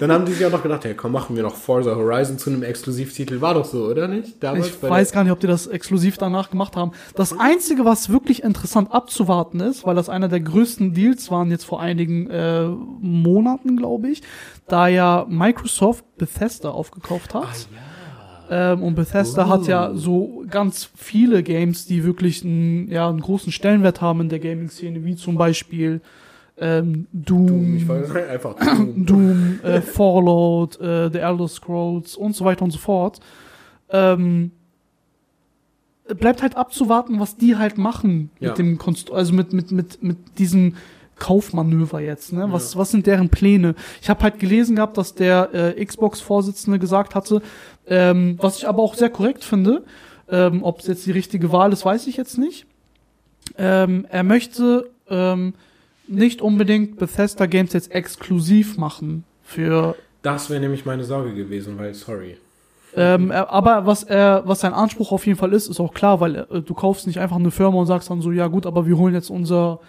Dann haben die sich auch noch gedacht, hey, komm, machen wir noch Forza Horizon zu einem Exklusivtitel. War doch so, oder nicht? Damals Ich weiß gar nicht, ob die das exklusiv danach gemacht haben. Das Einzige, was wirklich interessant abzuwarten ist, weil das einer der größten Deals waren jetzt vor einigen äh, Monaten, glaube ich, da ja Microsoft Bethesda aufgekauft hat. Ähm, und Bethesda hat ja so ganz viele Games, die wirklich einen, ja, einen großen Stellenwert haben in der Gaming-Szene, wie zum Beispiel ähm, Doom, der, ich weiß einfach. Doom. Doom, äh, Fallout, äh, The Elder Scrolls und so weiter und so fort. Ähm, bleibt halt abzuwarten, was die halt machen Ja. mit dem Konst also mit mit mit mit diesem Kaufmanöver jetzt, ne? Was was sind deren Pläne? Ich habe halt gelesen gehabt, dass der äh, Xbox Vorsitzende gesagt hatte, ähm, was ich aber auch sehr korrekt finde, ähm, ob es jetzt die richtige Wahl ist, weiß ich jetzt nicht. Ähm, er möchte ähm, nicht unbedingt Bethesda Games jetzt exklusiv machen für Das wäre nämlich meine Sorge gewesen, weil, sorry. ähm, er- aber was er, was sein Anspruch auf jeden Fall ist, ist auch klar, weil äh, du kaufst nicht einfach eine Firma und sagst dann so, ja gut, aber wir holen jetzt unser,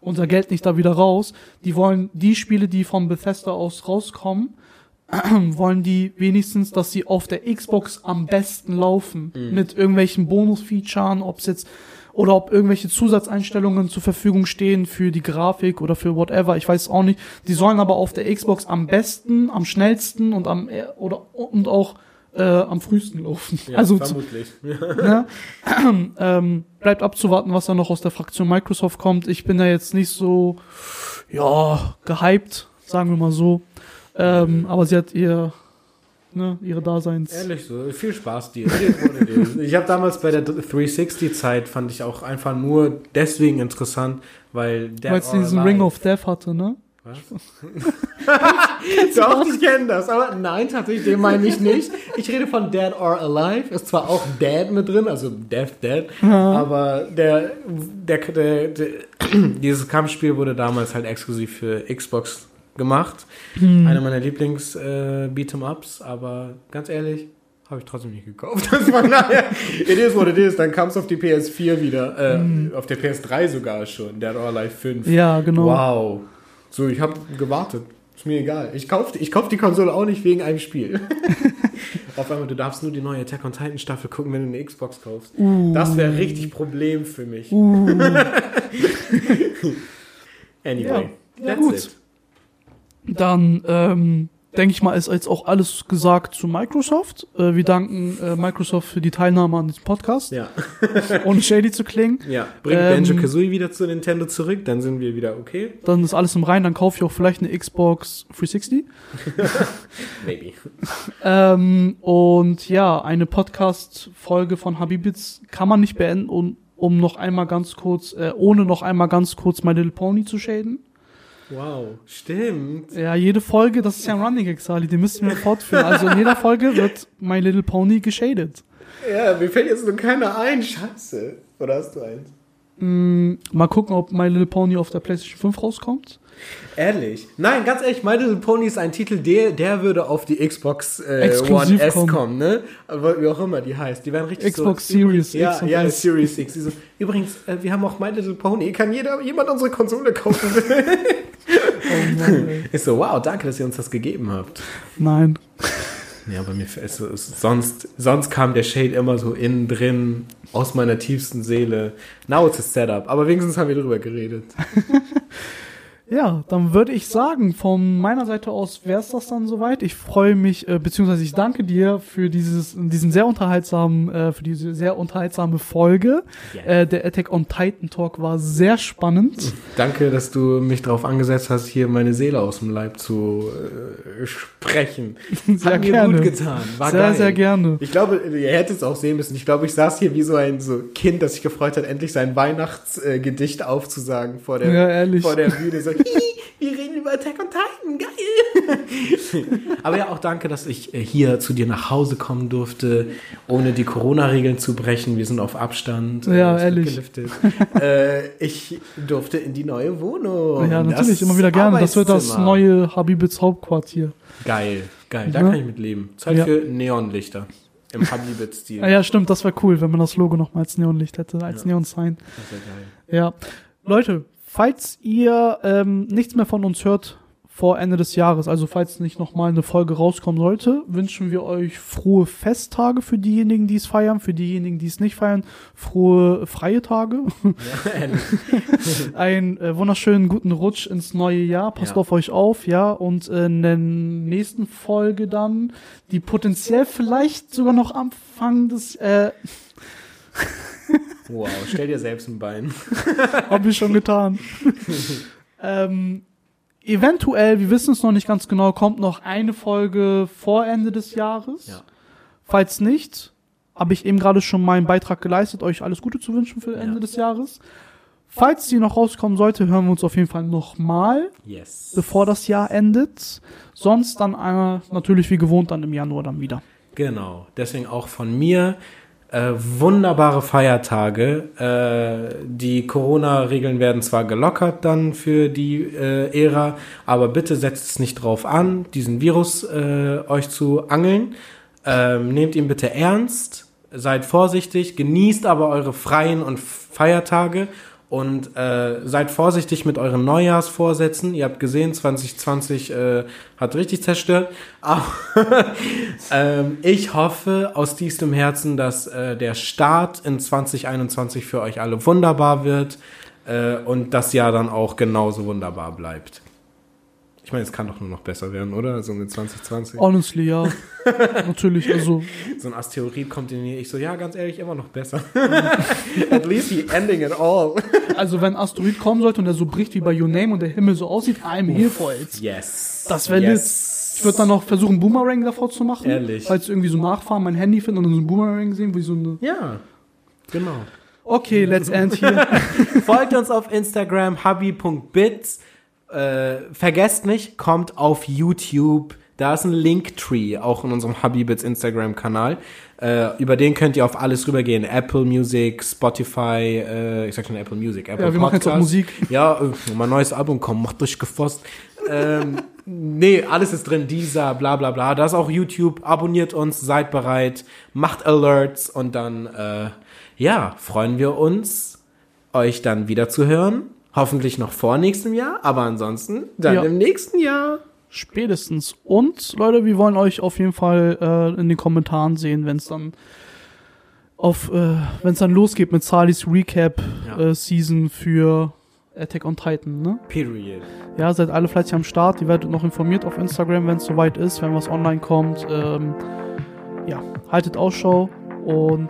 unser Geld nicht da wieder raus. Die wollen die Spiele, die von Bethesda aus rauskommen, wollen die wenigstens, dass sie auf der Xbox am besten laufen. Mit irgendwelchen Bonus-Features, ob es jetzt oder ob irgendwelche Zusatzeinstellungen zur Verfügung stehen für die Grafik oder für whatever, ich weiß es auch nicht. Die sollen aber auf der Xbox am besten, am schnellsten und am äh, oder und auch äh, am frühesten laufen. Ja, also vermutlich. ne? ähm, bleibt abzuwarten, was da noch aus der Fraktion Microsoft kommt. Ich bin da jetzt nicht so ja gehypt, sagen wir mal so. Ähm, aber sie hat ihr ne, ihre Daseins. Ehrlich so, viel Spaß dir. Ich habe damals bei der 360-Zeit fand ich auch einfach nur deswegen interessant, weil der Weil es diesen Ring of Death hatte, ne? Was? Doch, ich kenne das. Aber nein, tatsächlich, den meine ich nicht. Ich rede von Dead or Alive. Ist zwar auch Dead mit drin, also Death Dead, aber der, der, der, der, dieses Kampfspiel wurde damals halt exklusiv für Xbox gemacht. Einer meiner Lieblings äh, Beat'em Ups, aber ganz ehrlich, Habe ich trotzdem nicht gekauft. Das war nachher, it is what it is. Dann kam es auf die PS4 wieder, äh, Mhm. auf der PS3 sogar schon, Dead or Alive 5. Ja, genau. Wow. So, ich habe gewartet. Ist mir egal. Ich kauf, ich kauf die Konsole auch nicht wegen einem Spiel. Auf einmal, du darfst nur die neue Attack on Titan Staffel gucken, wenn du eine Xbox kaufst. Uh. Das wäre richtig Problem für mich. anyway, Ja. Ja, that's gut. it. Dann ähm, denke ich mal, ist jetzt auch alles gesagt zu Microsoft. Äh, wir danken äh, Microsoft für die Teilnahme an diesem Podcast, Ja, ohne shady zu klingen. ja. Bringt Ähm, Banjo Kazooie wieder zu Nintendo zurück, dann sind wir wieder okay. Dann ist alles im Rein, dann kaufe ich auch vielleicht eine Xbox 360. Maybe. Ähm, und ja, eine Podcast-Folge von Habibits kann man nicht beenden, um, um noch einmal ganz kurz, äh, ohne noch einmal ganz kurz My Little Pony zu shaden. Wow, stimmt. Ja, jede Folge, das ist ja ein Running Gag, Sali, den müssen wir fortführen. Also in jeder Folge wird My Little Pony geshadet. Ja, mir fällt jetzt nur keiner ein. Scheiße. Oder hast du eins? Mm, mal gucken, ob My Little Pony auf der PlayStation 5 rauskommt. Ehrlich? Nein, ganz ehrlich, My Little Pony ist ein Titel, der, der würde auf die Xbox äh, One S kommen. kommen, ne? Aber wie auch immer die heißt. Die werden richtig Xbox so, Series ja, X und ja, S. Series X. Die so, übrigens, äh, wir haben auch My Little Pony. Kann jeder, jemand unsere Konsole kaufen? Mann, ist so, wow, danke, dass ihr uns das gegeben habt. Nein. Ja, aber mir ist so, ist, sonst, sonst kam der Shade immer so innen drin, aus meiner tiefsten Seele. Now it's a setup. Aber wenigstens haben wir drüber geredet. Ja, dann würde ich sagen, von meiner Seite aus wäre es das dann soweit. Ich freue mich, äh, beziehungsweise ich danke dir für dieses, diesen sehr unterhaltsamen, äh, für diese sehr unterhaltsame Folge. Ja. Äh, der Attack on Titan Talk war sehr spannend. Danke, dass du mich darauf angesetzt hast, hier meine Seele aus dem Leib zu äh, sprechen. Sehr Hat mir gerne. gut getan. War sehr, geil. sehr gerne. Ich glaube, ihr hättet es auch sehen müssen. Ich glaube, ich saß hier wie so ein so Kind, das sich gefreut hat, endlich sein Weihnachtsgedicht Gedicht aufzusagen vor der, Ja, vor der Bühne. So, "Hihi, wir reden über Attack on Titan, geil. Aber ja, auch danke, dass ich äh, hier zu dir nach Hause kommen durfte, ohne die Corona-Regeln zu brechen. Wir sind auf Abstand. Ja, ehrlich. Äh, ich durfte in die neue Wohnung. ja, natürlich, Das immer wieder gerne. Das wird das neue Habibits Hauptquartier. Geil, geil. Da Ja. kann ich mit leben. Zeit Ja. für Neonlichter. Im Habibit-Stil. Ah, ja, stimmt, das wäre cool, wenn man das Logo noch mal als Neonlicht hätte, als Ja. Neon-Sign. Das wäre geil. Ja. Leute, falls ihr ähm, nichts mehr von uns hört vor Ende des Jahres, also falls nicht nochmal eine Folge rauskommen sollte, wünschen wir euch frohe Festtage für diejenigen, die es feiern, für diejenigen, die es nicht feiern, frohe freie Tage, Ja, einen äh, wunderschönen guten Rutsch ins neue Jahr, passt Ja. auf euch auf, ja, und äh, in der nächsten Folge dann, die potenziell vielleicht sogar noch Anfang des, äh, Wow, stell dir selbst ein Bein. Hab ich schon getan. ähm, eventuell, wir wissen es noch nicht ganz genau, kommt noch eine Folge vor Ende des Jahres. Ja. Falls nicht, habe ich eben gerade schon meinen Beitrag geleistet, euch alles Gute zu wünschen für Ende Ja. des Jahres. Falls die noch rauskommen sollte, hören wir uns auf jeden Fall nochmal, Yes. bevor das Jahr endet. Sonst dann äh, natürlich wie gewohnt dann im Januar dann wieder. Genau. Deswegen auch von mir äh, wunderbare Feiertage. Äh, die Corona-Regeln werden zwar gelockert dann für die äh, Ära, aber bitte setzt es nicht drauf an, diesen Virus äh, euch zu angeln. Ähm, nehmt ihn bitte ernst, seid vorsichtig, genießt aber eure freien und Feiertage und äh, seid vorsichtig mit euren Neujahrsvorsätzen. Ihr habt gesehen, 2020 äh, hat richtig zerstört. Aber ähm, ich hoffe aus tiefstem Herzen, dass äh, der Start in 2021 für euch alle wunderbar wird äh, und das Jahr dann auch genauso wunderbar bleibt. Ich meine, es kann doch nur noch besser werden, oder? So mit 2020. Honestly, ja. Natürlich, also So ein Asteroid kommt in die Ich so, ja, ganz ehrlich, immer noch besser. At least he ending it all. Also wenn ein Asteroid kommen sollte und der so bricht wie bei Your Name und der Himmel so aussieht, I'm here for it. Yes. Das wäre yes. Ich würde dann noch versuchen, Boomerang davor zu machen. Ehrlich? Falls irgendwie so nachfahren, mein Handy finden und dann so einen Boomerang sehen, wie so eine. Ja, genau. Okay, let's end hier. Folgt uns auf Instagram, hubby.bits. Äh, vergesst nicht, kommt auf YouTube. Da ist ein Linktree, auch in unserem Hubbybits Instagram-Kanal. Äh, über den könnt ihr auf alles rübergehen. Apple Music, Spotify, äh, ich sag schon Apple Music, Apple Ja, wir machen jetzt auch. Musik. Ja, äh, mein neues Album kommt, macht euch gefasst. ähm, Nee, alles ist drin, dieser, bla bla bla. Da ist auch YouTube. Abonniert uns, seid bereit, macht Alerts und dann, äh, ja, freuen wir uns, euch dann wieder zu hören. Hoffentlich noch vor nächstem Jahr, aber ansonsten dann Ja. im nächsten Jahr. Spätestens. Und Leute, wir wollen euch auf jeden Fall äh, in den Kommentaren sehen, wenn es dann auf, äh, wenn es dann losgeht mit Salis Recap Ja. äh, Season für Attack on Titan, ne? Period. Ja, seid alle fleißig am Start. Ihr werdet noch informiert auf Instagram, wenn es soweit ist, wenn was online kommt. Ähm, ja, haltet Ausschau und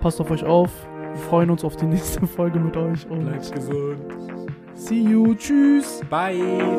passt auf euch auf. Wir freuen uns auf die nächste Folge mit euch und gesund. see you. Tschüss. Bye.